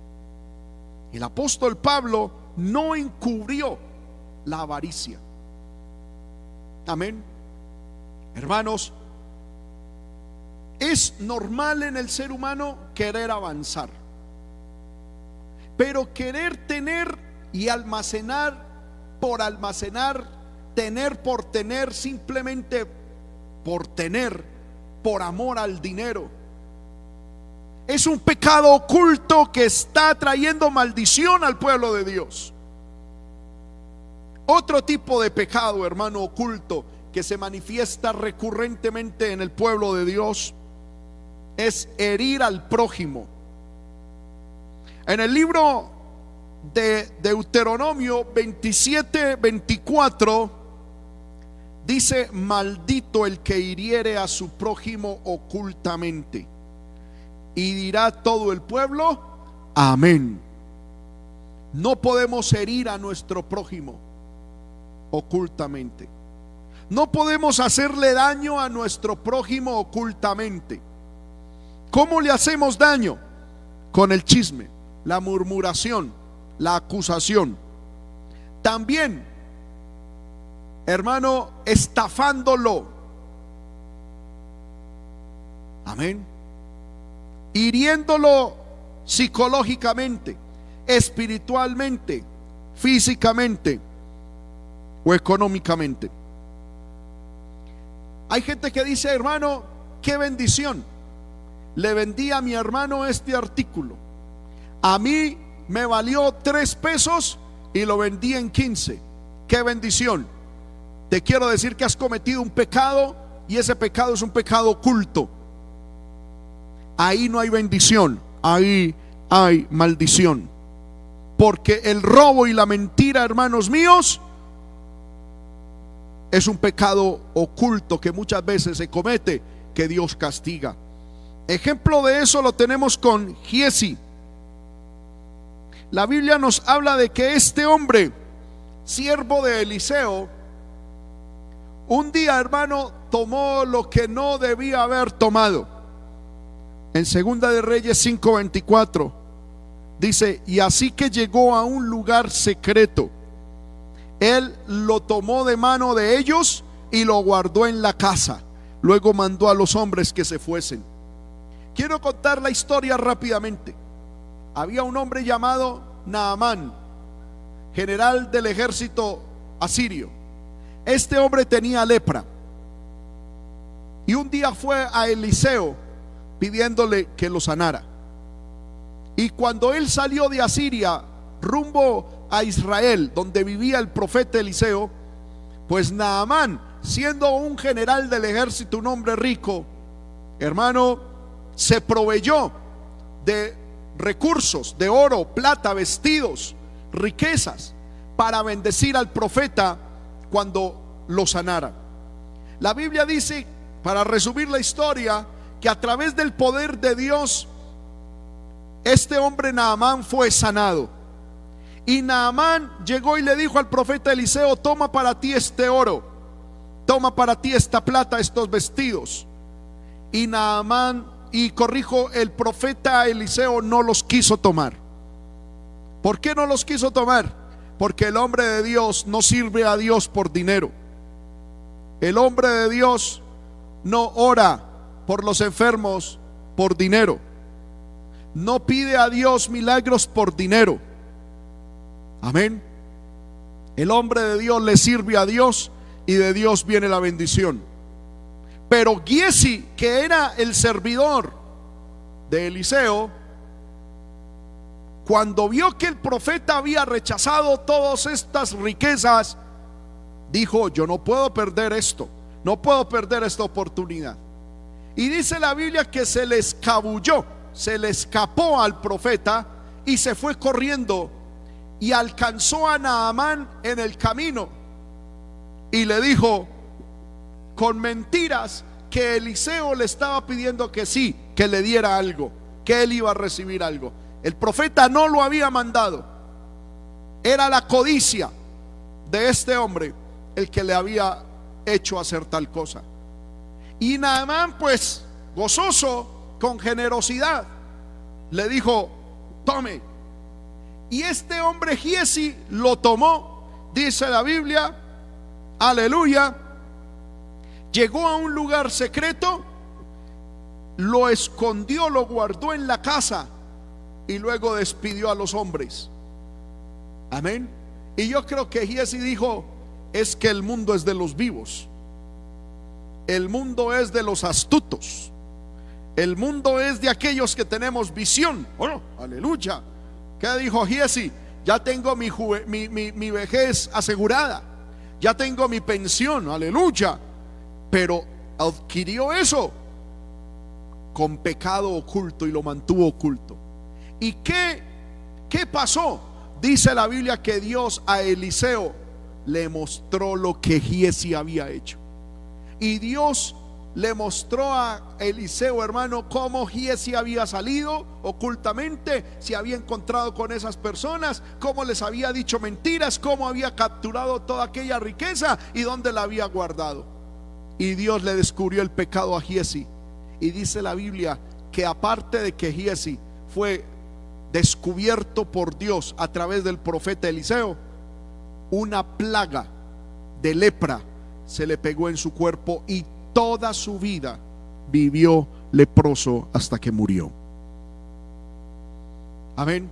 El apóstol Pablo no encubrió la avaricia. Amén. Hermanos, es normal en el ser humano querer avanzar. Pero querer tener y almacenar por almacenar, tener por tener, simplemente por tener, por amor al dinero. Es un pecado oculto que está trayendo maldición al pueblo de Dios. Otro tipo de pecado, hermano, oculto que se manifiesta recurrentemente en el pueblo de Dios es herir al prójimo. En el libro de Deuteronomio 27, 24, dice, maldito el que hiriere a su prójimo ocultamente. Y dirá todo el pueblo, amén. No podemos herir a nuestro prójimo ocultamente. No podemos hacerle daño a nuestro prójimo ocultamente. ¿Cómo le hacemos daño? Con el chisme, la murmuración, la acusación. También, hermano, estafándolo. Amén. Hiriéndolo psicológicamente, espiritualmente, físicamente o económicamente. Hay gente que dice, hermano, qué bendición. Le vendí a mi hermano este artículo. A mí me valió tres pesos y lo vendí en quince. Qué bendición. Te quiero decir que has cometido un pecado y ese pecado es un pecado oculto. Ahí no hay bendición, ahí hay maldición. Porque el robo y la mentira, hermanos míos, es un pecado oculto que muchas veces se comete que Dios castiga. Ejemplo de eso lo tenemos con Giesi. La Biblia nos habla de que este hombre, siervo de Eliseo, un día, hermano, tomó lo que no debía haber tomado. En Segunda de Reyes 5:24 dice, "Y así que llegó a un lugar secreto, él lo tomó de mano de ellos y lo guardó en la casa. Luego mandó a los hombres que se fuesen. Quiero contar la historia rápidamente. Había un hombre llamado Naamán, general del ejército asirio. Este hombre tenía lepra. Y un día fue a Eliseo pidiéndole que lo sanara. Y cuando él salió de Asiria rumbo a Israel, donde vivía el profeta Eliseo, pues Naamán, siendo un general del ejército, un hombre rico, hermano, se proveyó de recursos, de oro, plata, vestidos, riquezas, para bendecir al profeta cuando lo sanara. La Biblia dice, para resumir la historia, que a través del poder de Dios, este hombre Naamán fue sanado. Y Naamán llegó y le dijo al profeta Eliseo, toma para ti este oro, toma para ti esta plata, estos vestidos. Y Naamán, y corrijo, el profeta Eliseo no los quiso tomar. ¿Por qué no los quiso tomar? Porque el hombre de Dios no sirve a Dios por dinero. El hombre de Dios no ora por los enfermos por dinero. No pide a Dios milagros por dinero. Amén. El hombre de Dios le sirve a Dios y de Dios viene la bendición. Pero Giesi, que era el servidor de Eliseo, cuando vio que el profeta había rechazado todas estas riquezas, dijo, yo no puedo perder esto, no puedo perder esta oportunidad. Y dice la Biblia que se le escabulló, se le escapó al profeta y se fue corriendo y alcanzó a Naamán en el camino y le dijo con mentiras que Eliseo le estaba pidiendo que sí, que le diera algo, que él iba a recibir algo. El profeta no lo había mandado. Era la codicia de este hombre el que le había hecho hacer tal cosa. Y Naamán pues gozoso, con generosidad, le dijo, tome, y este hombre Giesi lo tomó, dice la Biblia, aleluya, llegó a un lugar secreto, lo escondió, lo guardó en la casa y luego despidió a los hombres. Amén. Y yo creo que Giesi dijo, es que el mundo es de los vivos. El mundo es de los astutos. El mundo es de aquellos que tenemos visión. Oh, aleluya. ¿Qué dijo Giesi? Ya tengo mi, mi, mi, vejez asegurada. ya tengo mi pensión, aleluya. Pero adquirió eso con pecado oculto y lo mantuvo oculto. ¿Y qué, qué pasó? Dice la Biblia que Dios a Eliseo le mostró lo que Giesi había hecho. Y Dios le mostró a Eliseo, hermano, cómo Giesi había salido ocultamente, se había encontrado con esas personas, cómo les había dicho mentiras, cómo había capturado toda aquella riqueza y dónde la había guardado. Y Dios le descubrió el pecado a Giesi. Y dice la Biblia que aparte de que Giesi fue descubierto por Dios a través del profeta Eliseo, una plaga de lepra se le pegó en su cuerpo y toda su vida vivió leproso hasta que murió. Amén.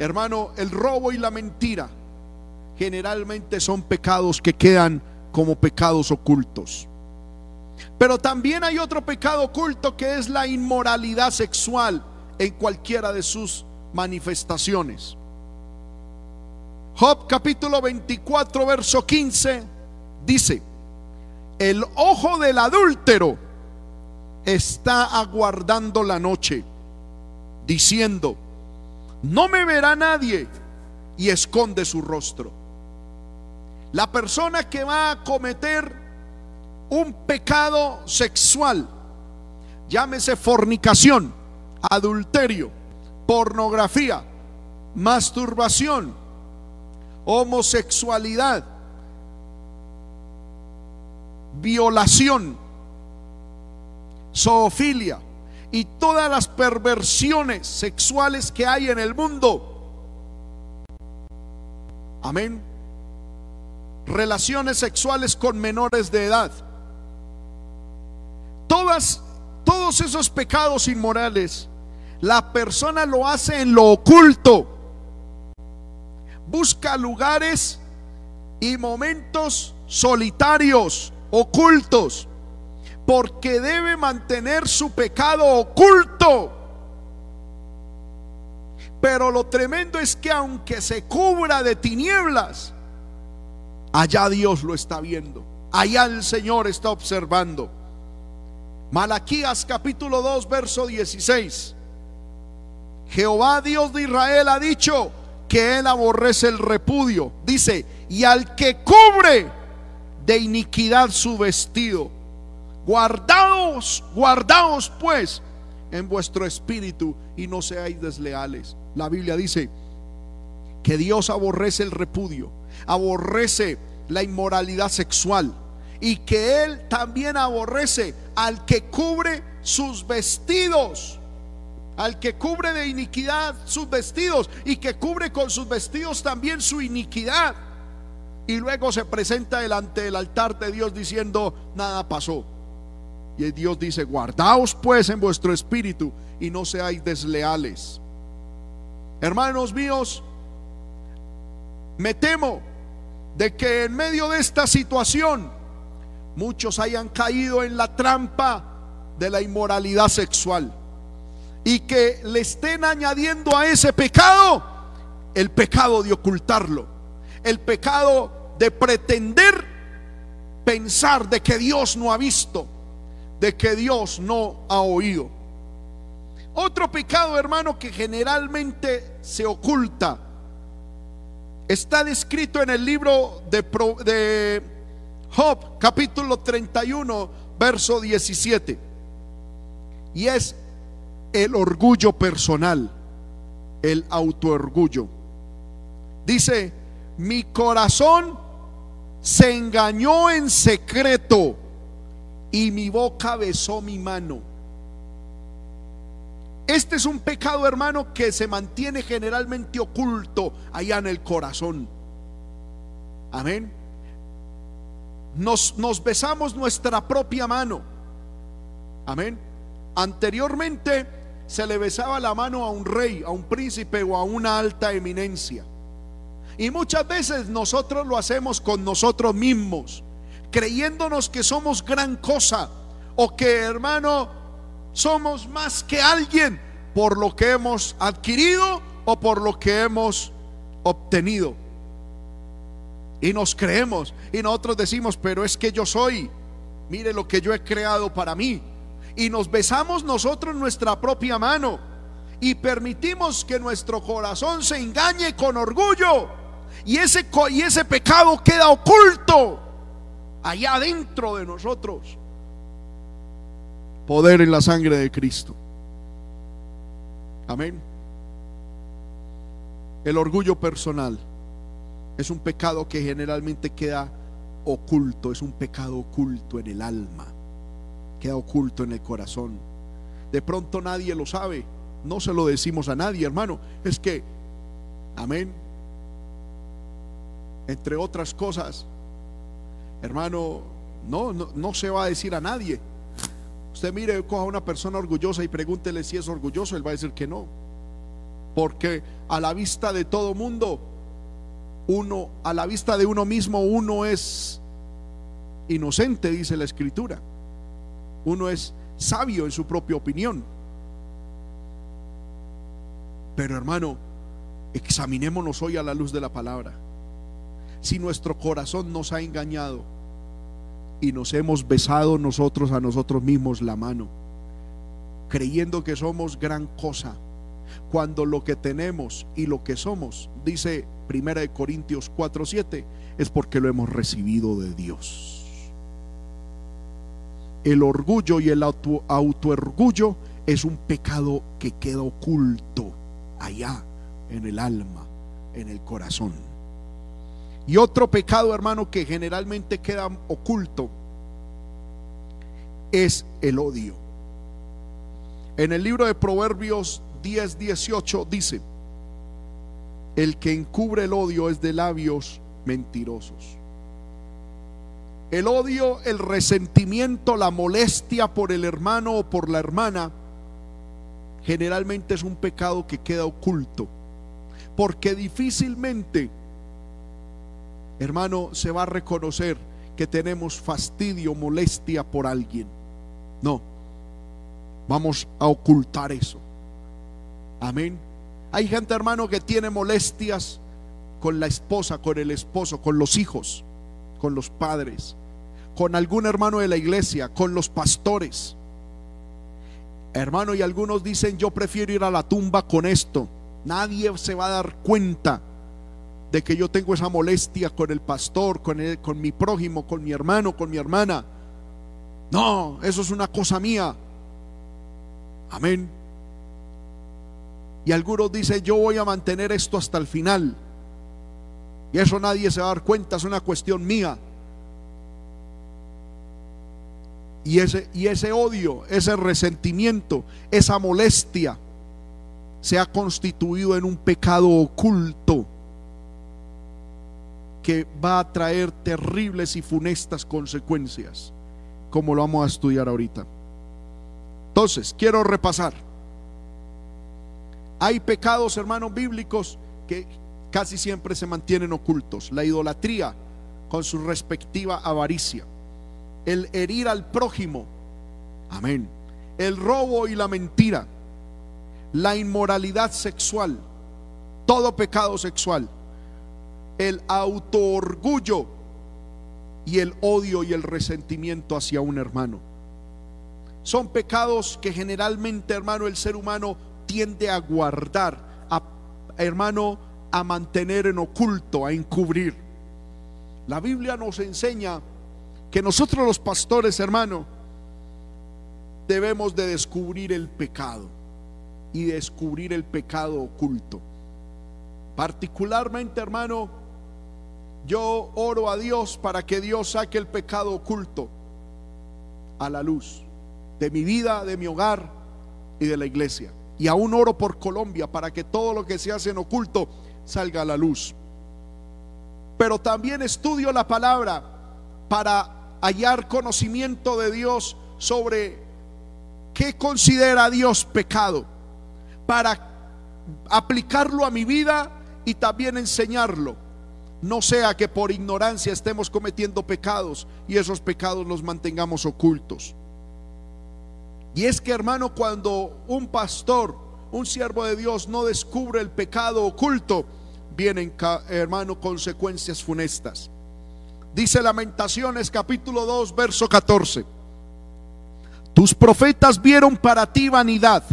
Hermano, el robo y la mentira generalmente son pecados que quedan como pecados ocultos. Pero también hay otro pecado oculto que es la inmoralidad sexual en cualquiera de sus manifestaciones. Job capítulo 24, verso 15 dice, el ojo del adúltero está aguardando la noche, diciendo, no me verá nadie, y esconde su rostro. La persona que va a cometer un pecado sexual, llámese fornicación, adulterio, pornografía, masturbación, homosexualidad, violación, zoofilia y todas las perversiones sexuales que hay en el mundo. Amén. Relaciones sexuales con menores de edad. Todas, todos esos pecados inmorales la persona lo hace en lo oculto. Busca lugares y momentos solitarios, ocultos, porque debe mantener su pecado oculto. Pero lo tremendo es que aunque se cubra de tinieblas, allá Dios lo está viendo. Allá el Señor está observando. Malaquías capítulo 2, verso 16. Jehová Dios de Israel ha dicho que él aborrece el repudio. Dice, y al que cubre de iniquidad su vestido. Guardaos, guardaos pues en vuestro espíritu y no seáis desleales. La Biblia dice que Dios aborrece el repudio, aborrece la inmoralidad sexual y que Él también aborrece al que cubre sus vestidos al que cubre de iniquidad sus vestidos y que cubre con sus vestidos también su iniquidad. Y luego se presenta delante del altar de Dios diciendo, nada pasó. Y Dios dice, guardaos pues en vuestro espíritu y no seáis desleales. Hermanos míos, me temo de que en medio de esta situación muchos hayan caído en la trampa de la inmoralidad sexual y que le estén añadiendo a ese pecado el pecado de ocultarlo, el pecado de pretender pensar de que Dios no ha visto, de que Dios no ha oído. Otro pecado, hermano, que generalmente se oculta, está descrito en el libro de, de Job, capítulo 31, verso 17. Y es el orgullo personal, el autoorgullo. Dice, mi corazón se engañó en secreto y mi boca besó mi mano. Este es un pecado, hermano, que se mantiene generalmente oculto allá en el corazón. Amén. Nos, nos besamos nuestra propia mano. Amén. Anteriormente se le besaba la mano a un rey, a un príncipe o a una alta eminencia. Y muchas veces nosotros lo hacemos con nosotros mismos, creyéndonos que somos gran cosa o que hermano somos más que alguien por lo que hemos adquirido o por lo que hemos obtenido. Y nos creemos y nosotros decimos, pero es que yo soy, mire lo que yo he creado para mí. Y nos besamos nosotros nuestra propia mano y permitimos que nuestro corazón se engañe con orgullo. Y ese, y ese pecado queda oculto allá adentro de nosotros. Poder en la sangre de Cristo. Amén. El orgullo personal es un pecado que generalmente queda oculto, es un pecado oculto en el alma, queda oculto en el corazón. De pronto nadie lo sabe, no se lo decimos a nadie, hermano. Es que, amén, entre otras cosas, hermano, no, no, se va a decir a nadie. Usted mire, coja a una persona orgullosa y pregúntele si es orgulloso, él va a decir que no. Porque a la vista de todo mundo, uno, a la vista de uno mismo, uno es inocente, dice la escritura. Uno es sabio en su propia opinión. Pero hermano, examinémonos hoy a la luz de la palabra. Si nuestro corazón nos ha engañado y nos hemos besado nosotros a nosotros mismos la mano, creyendo que somos gran cosa, cuando lo que tenemos y lo que somos, dice Primera de Corintios 4:7, es porque lo hemos recibido de Dios. El orgullo y el auto, autoorgullo es un pecado que queda oculto allá en el alma, en el corazón. Y otro pecado, hermano, que generalmente queda oculto es el odio. En el libro de Proverbios 10, 18 dice, el que encubre el odio es de labios mentirosos. El odio, el resentimiento, la molestia por el hermano o por la hermana, generalmente es un pecado que queda oculto. Porque difícilmente, hermano, se va a reconocer que tenemos fastidio, molestia por alguien. No, vamos a ocultar eso. Amén. Hay gente, hermano, que tiene molestias con la esposa, con el esposo, con los hijos, con los padres, con algún hermano de la iglesia, con los pastores. Hermano, y algunos dicen, yo prefiero ir a la tumba con esto. Nadie se va a dar cuenta de que yo tengo esa molestia con el pastor, con, con mi prójimo, con mi hermano, con mi hermana. No, eso es una cosa mía. Amén. Y algunos dicen, yo voy a mantener esto hasta el final. Y eso nadie se va a dar cuenta, es una cuestión mía. Y ese, y ese odio, ese resentimiento, esa molestia se ha constituido en un pecado oculto que va a traer terribles y funestas consecuencias, como lo vamos a estudiar ahorita. Entonces, quiero repasar. Hay pecados, hermanos, bíblicos que casi siempre se mantienen ocultos. La idolatría con su respectiva avaricia. El herir al prójimo. Amén. El robo y la mentira. La inmoralidad sexual. Todo pecado sexual. El autoorgullo y el odio y el resentimiento hacia un hermano. Son pecados que generalmente, hermano, el ser humano tiende a guardar, a, hermano, a mantener en oculto, a encubrir. La Biblia nos enseña que nosotros los pastores, hermano, debemos de descubrir el pecado y descubrir el pecado oculto. Particularmente, hermano, yo oro a Dios para que Dios saque el pecado oculto a la luz de mi vida, de mi hogar y de la iglesia. Y aún oro por Colombia para que todo lo que se hace en oculto salga a la luz. Pero también estudio la palabra para hallar conocimiento de Dios sobre qué considera Dios pecado, para aplicarlo a mi vida y también enseñarlo. No sea que por ignorancia estemos cometiendo pecados y esos pecados los mantengamos ocultos. Y es que hermano, cuando un pastor, un siervo de Dios no descubre el pecado oculto, vienen, hermano, consecuencias funestas. Dice Lamentaciones capítulo 2, verso 14. Tus profetas vieron para ti vanidad.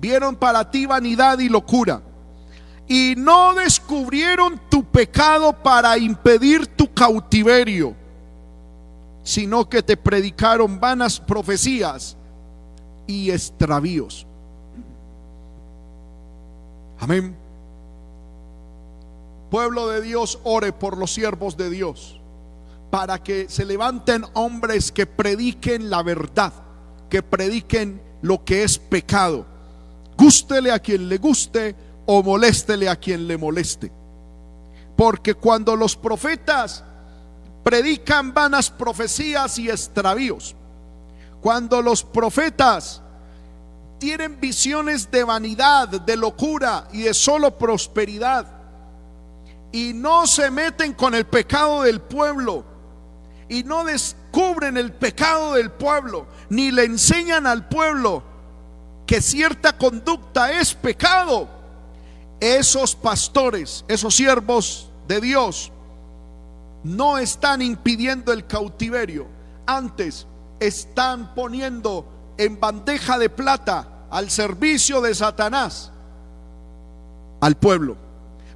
Vieron para ti vanidad y locura. Y no descubrieron tu pecado para impedir tu cautiverio, sino que te predicaron vanas profecías y extravíos. Amén. Pueblo de Dios, ore por los siervos de Dios, para que se levanten hombres que prediquen la verdad, que prediquen lo que es pecado. Gústele a quien le guste o moléstele a quien le moleste. Porque cuando los profetas predican vanas profecías y extravíos, cuando los profetas tienen visiones de vanidad, de locura y de solo prosperidad, y no se meten con el pecado del pueblo y no descubren el pecado del pueblo, ni le enseñan al pueblo que cierta conducta es pecado, esos pastores, esos siervos de Dios, no están impidiendo el cautiverio, antes están poniendo en bandeja de plata al servicio de Satanás al pueblo.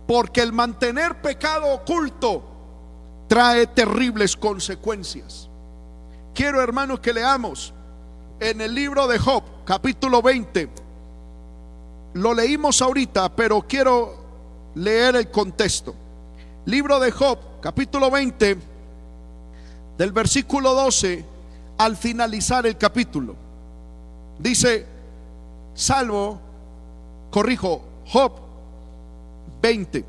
Porque el mantener pecado oculto trae terribles consecuencias. Quiero, hermanos, que leamos en el libro de Job, capítulo 20. Lo leímos ahorita, pero quiero leer el contexto. Libro de Job, capítulo 20, del versículo 12 al finalizar el capítulo. Dice, salvo, corrijo, Job 20.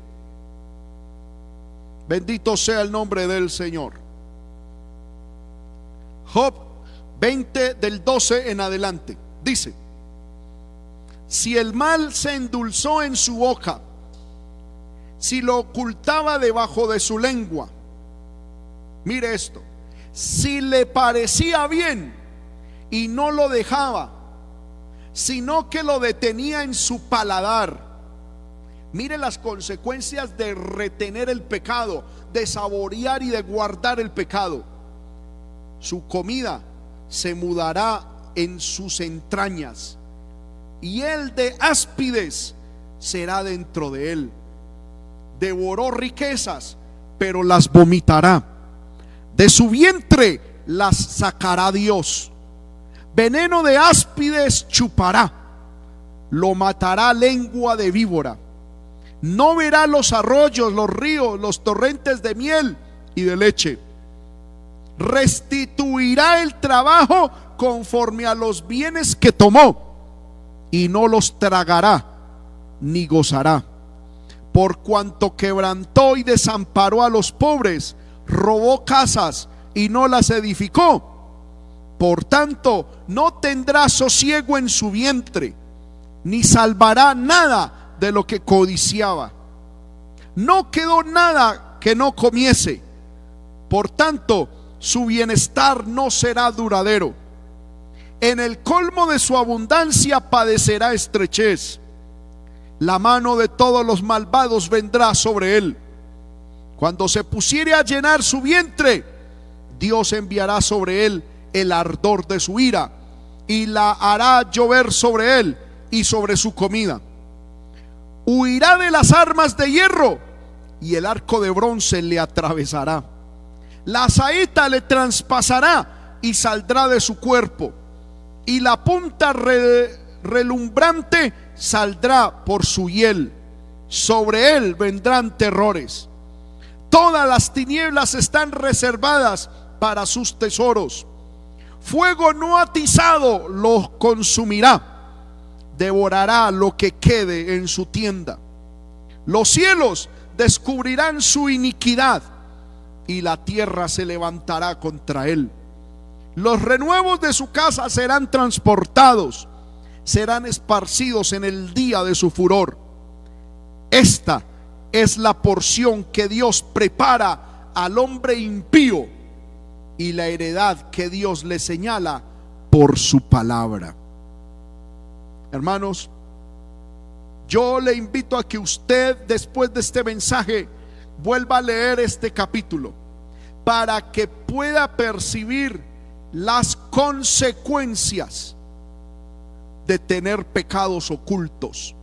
Bendito sea el nombre del Señor. Job 20 del 12 en adelante. Dice, si el mal se endulzó en su hoja, si lo ocultaba debajo de su lengua, mire esto, si le parecía bien y no lo dejaba, sino que lo detenía en su paladar, Mire las consecuencias de retener el pecado, de saborear y de guardar el pecado. Su comida se mudará en sus entrañas y el de áspides será dentro de él. Devoró riquezas, pero las vomitará. De su vientre las sacará Dios. Veneno de áspides chupará. Lo matará lengua de víbora no verá los arroyos, los ríos, los torrentes de miel y de leche. Restituirá el trabajo conforme a los bienes que tomó y no los tragará ni gozará. Por cuanto quebrantó y desamparó a los pobres, robó casas y no las edificó. Por tanto, no tendrá sosiego en su vientre, ni salvará nada de lo que codiciaba. No quedó nada que no comiese. Por tanto, su bienestar no será duradero. En el colmo de su abundancia padecerá estrechez. La mano de todos los malvados vendrá sobre él. Cuando se pusiere a llenar su vientre, Dios enviará sobre él el ardor de su ira y la hará llover sobre él y sobre su comida huirá de las armas de hierro y el arco de bronce le atravesará. La saeta le traspasará y saldrá de su cuerpo. Y la punta relumbrante saldrá por su hiel. Sobre él vendrán terrores. Todas las tinieblas están reservadas para sus tesoros. Fuego no atizado los consumirá devorará lo que quede en su tienda. Los cielos descubrirán su iniquidad y la tierra se levantará contra él. Los renuevos de su casa serán transportados, serán esparcidos en el día de su furor. Esta es la porción que Dios prepara al hombre impío y la heredad que Dios le señala por su palabra. Hermanos, Yo le invito a que usted después de este mensaje vuelva a leer este capítulo para que pueda percibir las consecuencias de tener pecados ocultos.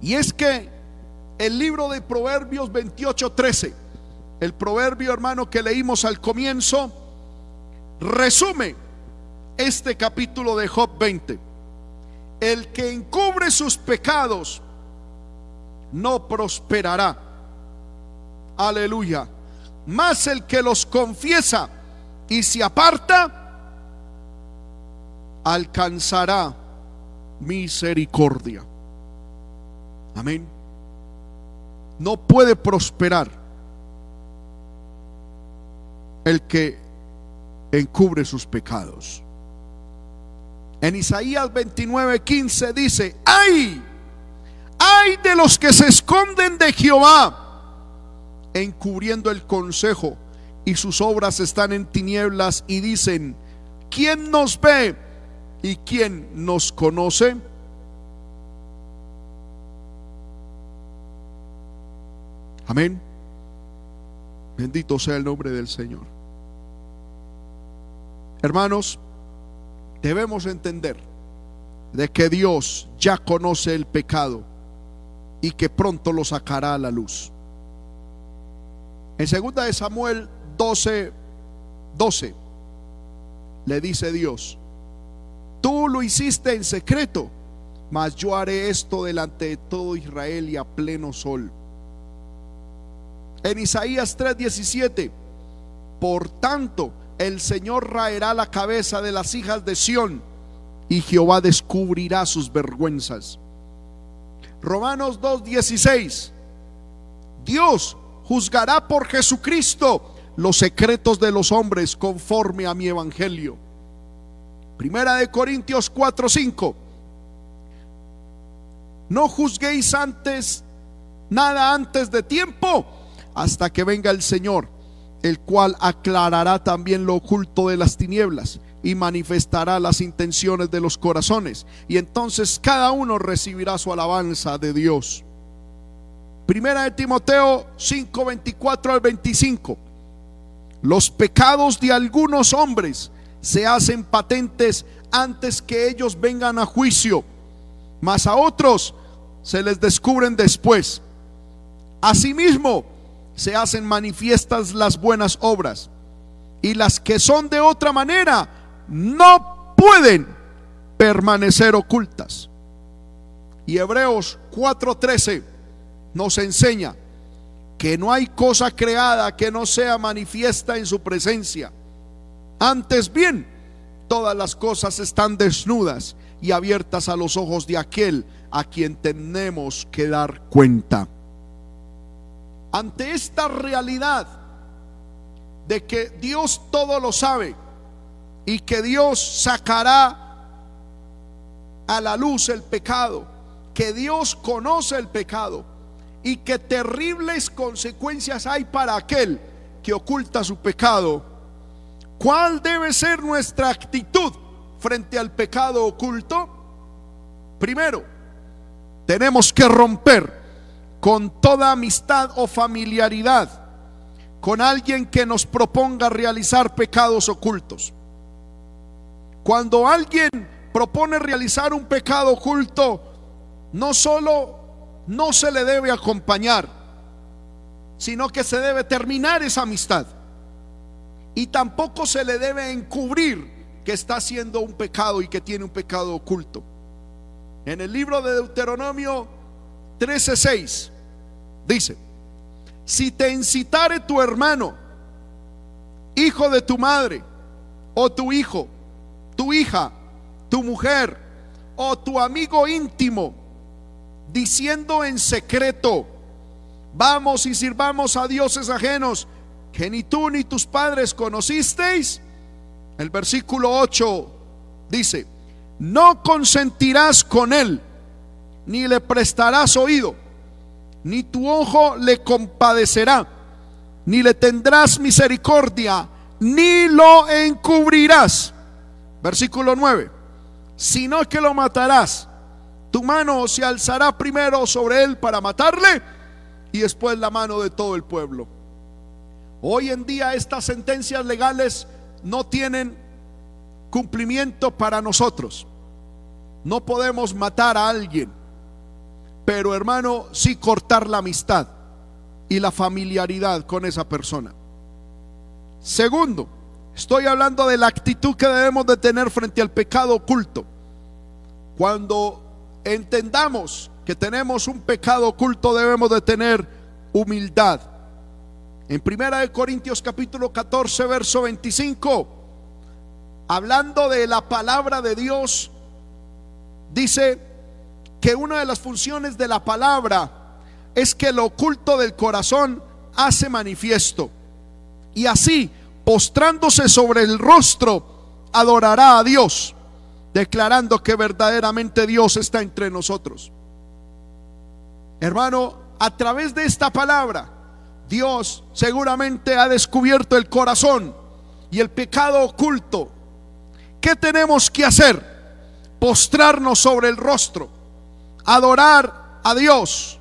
Y es que el libro de Proverbios 28:13, el proverbio hermano que leímos al comienzo, resume este capítulo de Job 20. El que encubre sus pecados no prosperará. Aleluya. Más el que los confiesa y se aparta, alcanzará misericordia. Amén. No puede prosperar el que encubre sus pecados. En Isaías 29:15 dice, ay, ay de los que se esconden de Jehová, encubriendo el consejo, y sus obras están en tinieblas, y dicen, ¿quién nos ve y quién nos conoce? Amén. Bendito sea el nombre del Señor. Hermanos, debemos entender de que Dios ya conoce el pecado y que pronto lo sacará a la luz. En segunda de Samuel 12, 12, le dice Dios, tú lo hiciste en secreto, mas yo haré esto delante de todo Israel y a pleno sol. En Isaías 3:17, por tanto, el Señor raerá la cabeza de las hijas de Sión y Jehová descubrirá sus vergüenzas. Romanos 2:16. Dios juzgará por Jesucristo los secretos de los hombres conforme a mi evangelio. Primera de Corintios 4:5. No juzguéis antes nada antes de tiempo hasta que venga el Señor el cual aclarará también lo oculto de las tinieblas y manifestará las intenciones de los corazones. Y entonces cada uno recibirá su alabanza de Dios. Primera de Timoteo 5, 24 al 25. Los pecados de algunos hombres se hacen patentes antes que ellos vengan a juicio, mas a otros se les descubren después. Asimismo, se hacen manifiestas las buenas obras y las que son de otra manera no pueden permanecer ocultas. Y Hebreos 4:13 nos enseña que no hay cosa creada que no sea manifiesta en su presencia. Antes bien, todas las cosas están desnudas y abiertas a los ojos de aquel a quien tenemos que dar cuenta. Ante esta realidad de que Dios todo lo sabe y que Dios sacará a la luz el pecado, que Dios conoce el pecado y que terribles consecuencias hay para aquel que oculta su pecado, ¿cuál debe ser nuestra actitud frente al pecado oculto? Primero, tenemos que romper con toda amistad o familiaridad con alguien que nos proponga realizar pecados ocultos. Cuando alguien propone realizar un pecado oculto, no solo no se le debe acompañar, sino que se debe terminar esa amistad. Y tampoco se le debe encubrir que está haciendo un pecado y que tiene un pecado oculto. En el libro de Deuteronomio 13:6 dice, si te incitare tu hermano, hijo de tu madre, o tu hijo, tu hija, tu mujer, o tu amigo íntimo, diciendo en secreto, vamos y sirvamos a dioses ajenos que ni tú ni tus padres conocisteis, el versículo 8 dice, no consentirás con él ni le prestarás oído, ni tu ojo le compadecerá, ni le tendrás misericordia, ni lo encubrirás. Versículo 9, sino que lo matarás Tu mano se alzará primero sobre él para matarle y después la mano de todo el pueblo. Hoy en día estas sentencias legales no tienen cumplimiento para nosotros. No podemos matar a alguien, pero hermano, sí cortar la amistad y la familiaridad con esa persona. Segundo, estoy hablando de la actitud que debemos de tener frente al pecado oculto. Cuando entendamos que tenemos un pecado oculto, debemos de tener humildad. En Primera de Corintios capítulo 14, verso 25, hablando de la palabra de Dios, dice que una de las funciones de la palabra es que lo oculto del corazón hace manifiesto. Y así, postrándose sobre el rostro, adorará a Dios, declarando que verdaderamente Dios está entre nosotros. Hermano, a través de esta palabra, Dios seguramente ha descubierto el corazón y el pecado oculto. ¿Qué tenemos que hacer? Postrarnos sobre el rostro, adorar a Dios,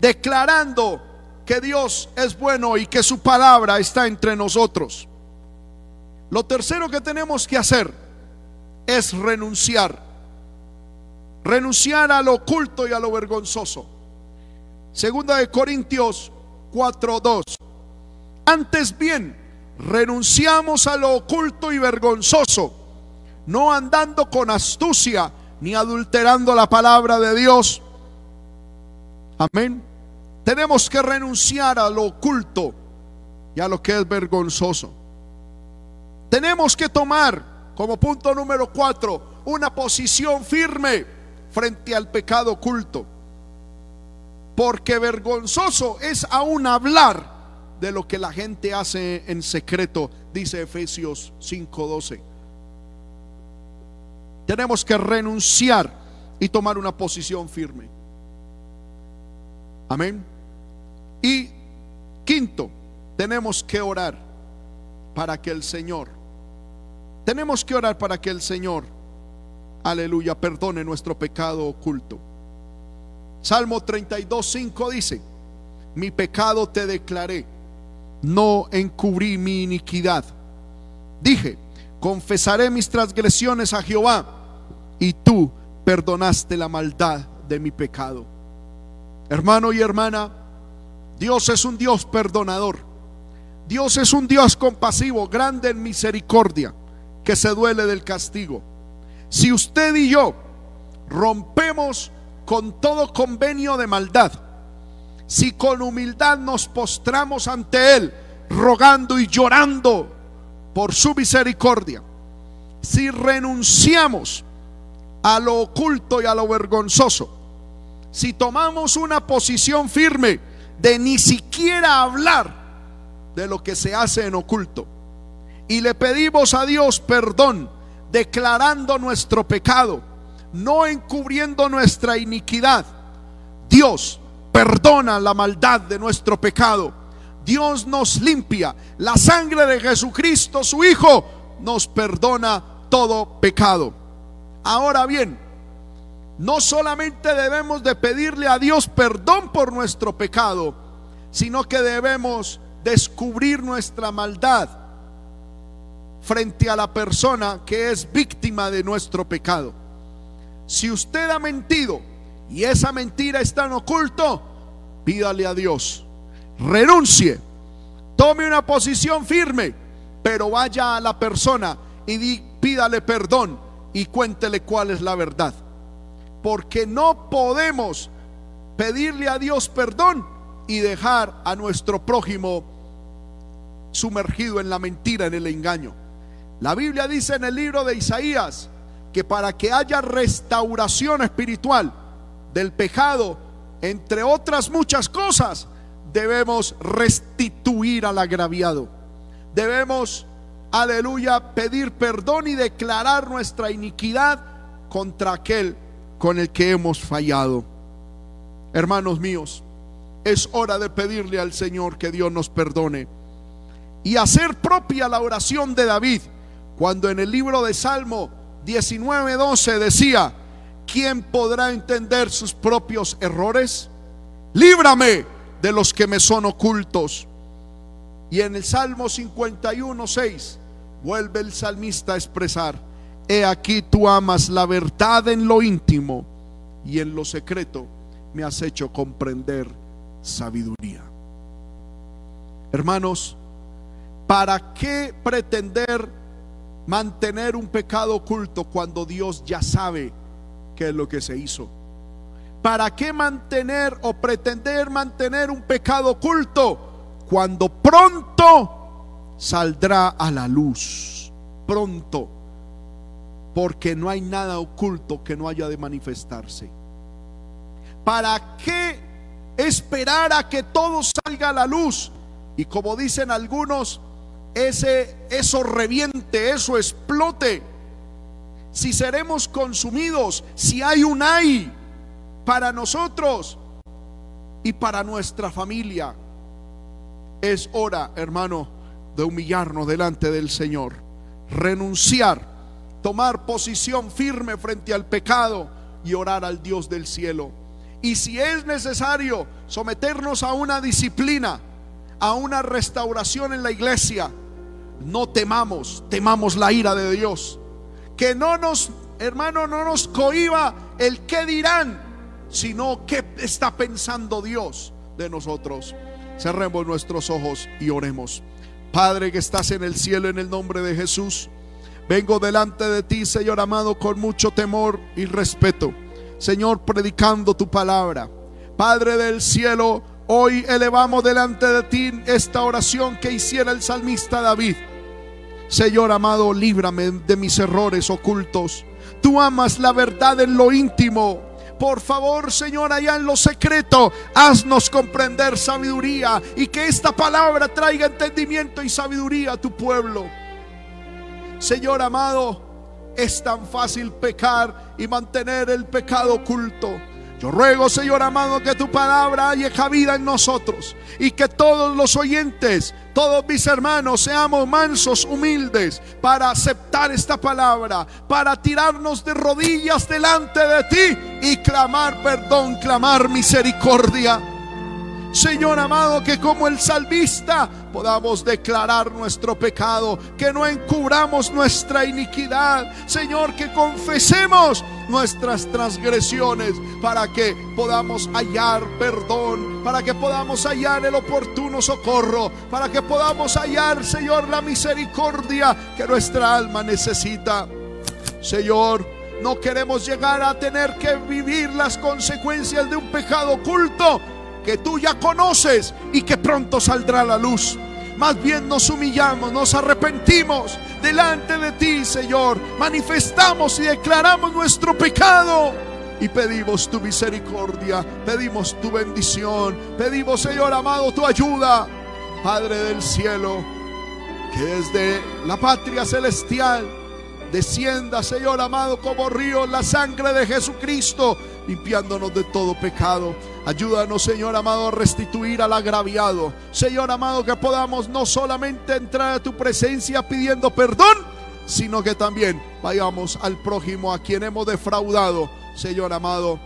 declarando que Dios es bueno y que su palabra está entre nosotros. Lo tercero que tenemos que hacer es renunciar. Renunciar a lo oculto y a lo vergonzoso. Segunda de Corintios 4:2. Antes bien, renunciamos a lo oculto y vergonzoso, no andando con astucia ni adulterando la palabra de Dios. Amén. Tenemos que renunciar a lo oculto y a lo que es vergonzoso. Tenemos que tomar como punto número cuatro una posición firme frente al pecado oculto. Porque vergonzoso es aún hablar de lo que la gente hace en secreto, dice Efesios 5:12. Tenemos que renunciar y tomar una posición firme. Amén. Y quinto, tenemos que orar para que el Señor, tenemos que orar para que el Señor, aleluya, perdone nuestro pecado oculto. Salmo 32, 5 dice, mi pecado te declaré, no encubrí mi iniquidad. Dije, confesaré mis transgresiones a Jehová y tú perdonaste la maldad de mi pecado. Hermano y hermana, Dios es un Dios perdonador. Dios es un Dios compasivo, grande en misericordia, que se duele del castigo. Si usted y yo rompemos con todo convenio de maldad, si con humildad nos postramos ante Él, rogando y llorando por su misericordia, si renunciamos a lo oculto y a lo vergonzoso, si tomamos una posición firme, de ni siquiera hablar de lo que se hace en oculto. Y le pedimos a Dios perdón, declarando nuestro pecado, no encubriendo nuestra iniquidad. Dios perdona la maldad de nuestro pecado. Dios nos limpia. La sangre de Jesucristo, su Hijo, nos perdona todo pecado. Ahora bien, no solamente debemos de pedirle a Dios perdón por nuestro pecado, sino que debemos descubrir nuestra maldad frente a la persona que es víctima de nuestro pecado. Si usted ha mentido y esa mentira está en oculto, pídale a Dios, renuncie, tome una posición firme, pero vaya a la persona y pídale perdón y cuéntele cuál es la verdad. Porque no podemos pedirle a Dios perdón y dejar a nuestro prójimo sumergido en la mentira, en el engaño. La Biblia dice en el libro de Isaías que para que haya restauración espiritual del pecado, entre otras muchas cosas, debemos restituir al agraviado. Debemos, aleluya, pedir perdón y declarar nuestra iniquidad contra aquel con el que hemos fallado. Hermanos míos, es hora de pedirle al Señor que Dios nos perdone y hacer propia la oración de David, cuando en el libro de Salmo 19:12 decía, ¿quién podrá entender sus propios errores? Líbrame de los que me son ocultos. Y en el Salmo 51, 6, vuelve el salmista a expresar, he aquí tú amas la verdad en lo íntimo y en lo secreto me has hecho comprender sabiduría. Hermanos, ¿para qué pretender mantener un pecado oculto cuando Dios ya sabe qué es lo que se hizo? ¿Para qué mantener o pretender mantener un pecado oculto cuando pronto saldrá a la luz? Pronto, porque no hay nada oculto que no haya de manifestarse. ¿Para qué esperar a que todo salga a la luz? Y como dicen algunos, ese eso reviente, eso explote. Si seremos consumidos, si hay un ay para nosotros y para nuestra familia. Es hora, hermano, de humillarnos delante del Señor, renunciar, tomar posición firme frente al pecado y orar al Dios del cielo y si es necesario someternos a una disciplina, a una restauración en la iglesia, no temamos, temamos la ira de Dios. Que no nos, hermano, no nos cohiba el qué dirán, sino qué está pensando Dios de nosotros. Cerremos nuestros ojos y oremos. Padre que estás en el cielo, en el nombre de Jesús, vengo delante de ti, Señor amado, con mucho temor y respeto. Señor, predicando tu palabra. Padre del cielo, hoy elevamos delante de ti esta oración que hiciera el salmista David. Señor amado, líbrame de mis errores ocultos. Tú amas la verdad en lo íntimo. Por favor, Señor, allá en lo secreto, haznos comprender sabiduría y que esta palabra traiga entendimiento y sabiduría a tu pueblo. Señor amado, es tan fácil pecar y mantener el pecado oculto. Yo ruego, Señor amado, que tu palabra haya cabida en nosotros y que todos los oyentes, todos mis hermanos, seamos mansos, humildes para aceptar esta palabra, para tirarnos de rodillas delante de ti y clamar perdón, clamar misericordia. Señor amado, que como el salvista podamos declarar nuestro pecado, que no encubramos nuestra iniquidad. Señor, que confesemos nuestras transgresiones para que podamos hallar perdón, para que podamos hallar el oportuno socorro, para que podamos hallar, Señor, la misericordia que nuestra alma necesita. Señor, no queremos llegar a tener que vivir las consecuencias de un pecado oculto que tú ya conoces y que pronto saldrá a la luz. Más bien nos humillamos, nos arrepentimos delante de ti, Señor. Manifestamos y declaramos nuestro pecado. Y pedimos tu misericordia, pedimos tu bendición, pedimos, Señor amado, tu ayuda. Padre del cielo, que desde la patria celestial descienda, Señor amado, como río la sangre de Jesucristo, limpiándonos de todo pecado. Ayúdanos, Señor amado, a restituir al agraviado. Señor amado, que podamos no solamente entrar a tu presencia pidiendo perdón, sino que también vayamos al prójimo a quien hemos defraudado, Señor amado,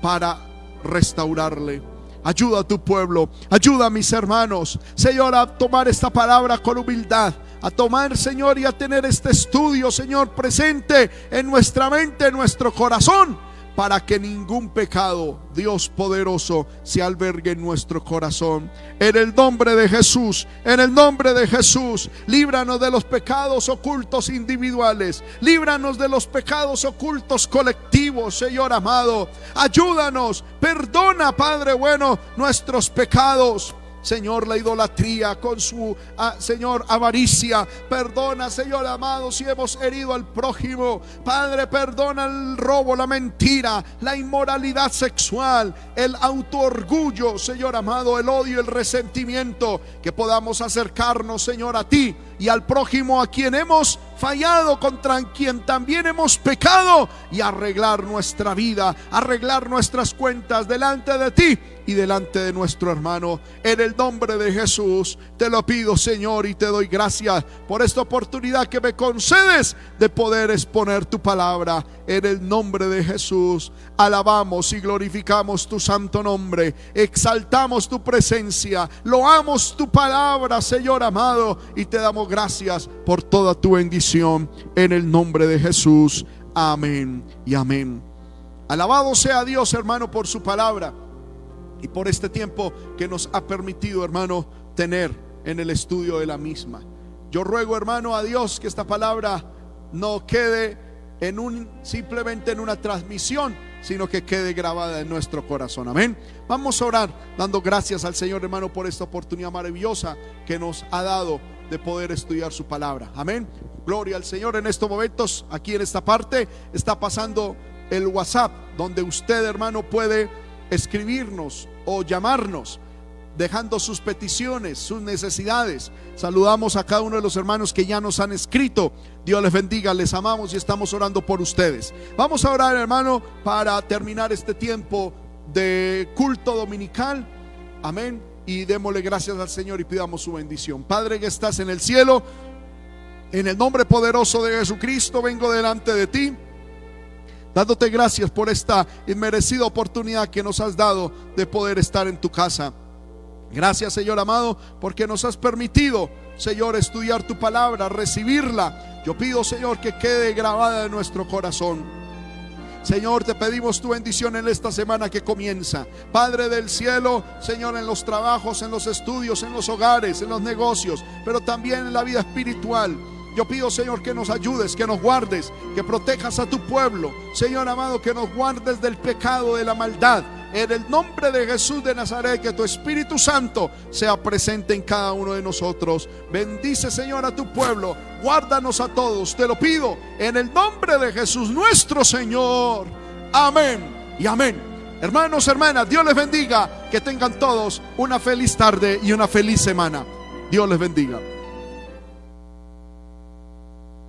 para restaurarle. Ayuda a tu pueblo, ayuda a mis hermanos, Señor, a tomar esta palabra con humildad a tomar, Señor, y a tener este estudio, Señor, presente en nuestra mente, en nuestro corazón para que ningún pecado, Dios poderoso, se albergue en nuestro corazón. En el nombre de Jesús, en el nombre de Jesús, líbranos de los pecados ocultos individuales, líbranos de los pecados ocultos colectivos, Señor amado. Ayúdanos, perdona, Padre bueno, nuestros pecados. Señor, la idolatría, con su, ah, Señor, avaricia. Perdona, Señor amado, si hemos herido al prójimo. Padre, perdona el robo, la mentira, la inmoralidad sexual, el autoorgullo, Señor amado, el odio, el resentimiento. Que podamos acercarnos, Señor, a ti y al prójimo a quien hemos fallado, contra quien también hemos pecado y arreglar nuestra vida, arreglar nuestras cuentas delante de ti y delante de nuestro hermano. En el nombre de Jesús te lo pido, Señor, y te doy gracias por esta oportunidad que me concedes de poder exponer tu palabra. En el nombre de Jesús, alabamos y glorificamos tu santo nombre, exaltamos tu presencia, loamos tu palabra, Señor amado, y te damos gracias por toda tu bendición. En el nombre de Jesús. Amén y amén. Alabado sea Dios, hermano, por su palabra y por este tiempo que nos ha permitido, hermano, tener en el estudio de la misma. Yo ruego, hermano, a Dios que esta palabra no quede en un simplemente en una transmisión, sino que quede grabada en nuestro corazón. Amén. Vamos a orar dando gracias al Señor, hermano, por esta oportunidad maravillosa que nos ha dado de poder estudiar su palabra. Amén. Gloria al Señor en estos momentos. Aquí en esta parte está pasando el WhatsApp, donde usted, hermano, puede escribirnos o llamarnos dejando sus peticiones, sus necesidades. Saludamos a cada uno de los hermanos que ya nos han escrito. Dios les bendiga, les amamos y estamos orando por ustedes. Vamos a orar, hermano, para terminar este tiempo de culto dominical. Amén. Y démosle gracias al Señor y pidamos su bendición. Padre que estás en el cielo, en el nombre poderoso de Jesucristo vengo delante de ti dándote gracias por esta inmerecida oportunidad que nos has dado de poder estar en tu casa. Gracias Señor amado, porque nos has permitido, Señor, estudiar tu palabra, recibirla. Yo pido, Señor, que quede grabada en nuestro corazón. Señor, te pedimos tu bendición en esta semana que comienza. Padre del cielo, Señor, en los trabajos, en los estudios, en los hogares, en los negocios, pero también en la vida espiritual. Yo pido, Señor, que nos ayudes, que nos guardes, que protejas a tu pueblo. Señor amado, que nos guardes del pecado, de la maldad. En el nombre de Jesús de Nazaret, que tu Espíritu Santo sea presente en cada uno de nosotros. Bendice, Señor, a tu pueblo. Guárdanos a todos. Te lo pido en el nombre de Jesús, nuestro Señor. Amén y amén. Hermanos, hermanas, Dios les bendiga. Que tengan todos una feliz tarde y una feliz semana. Dios les bendiga.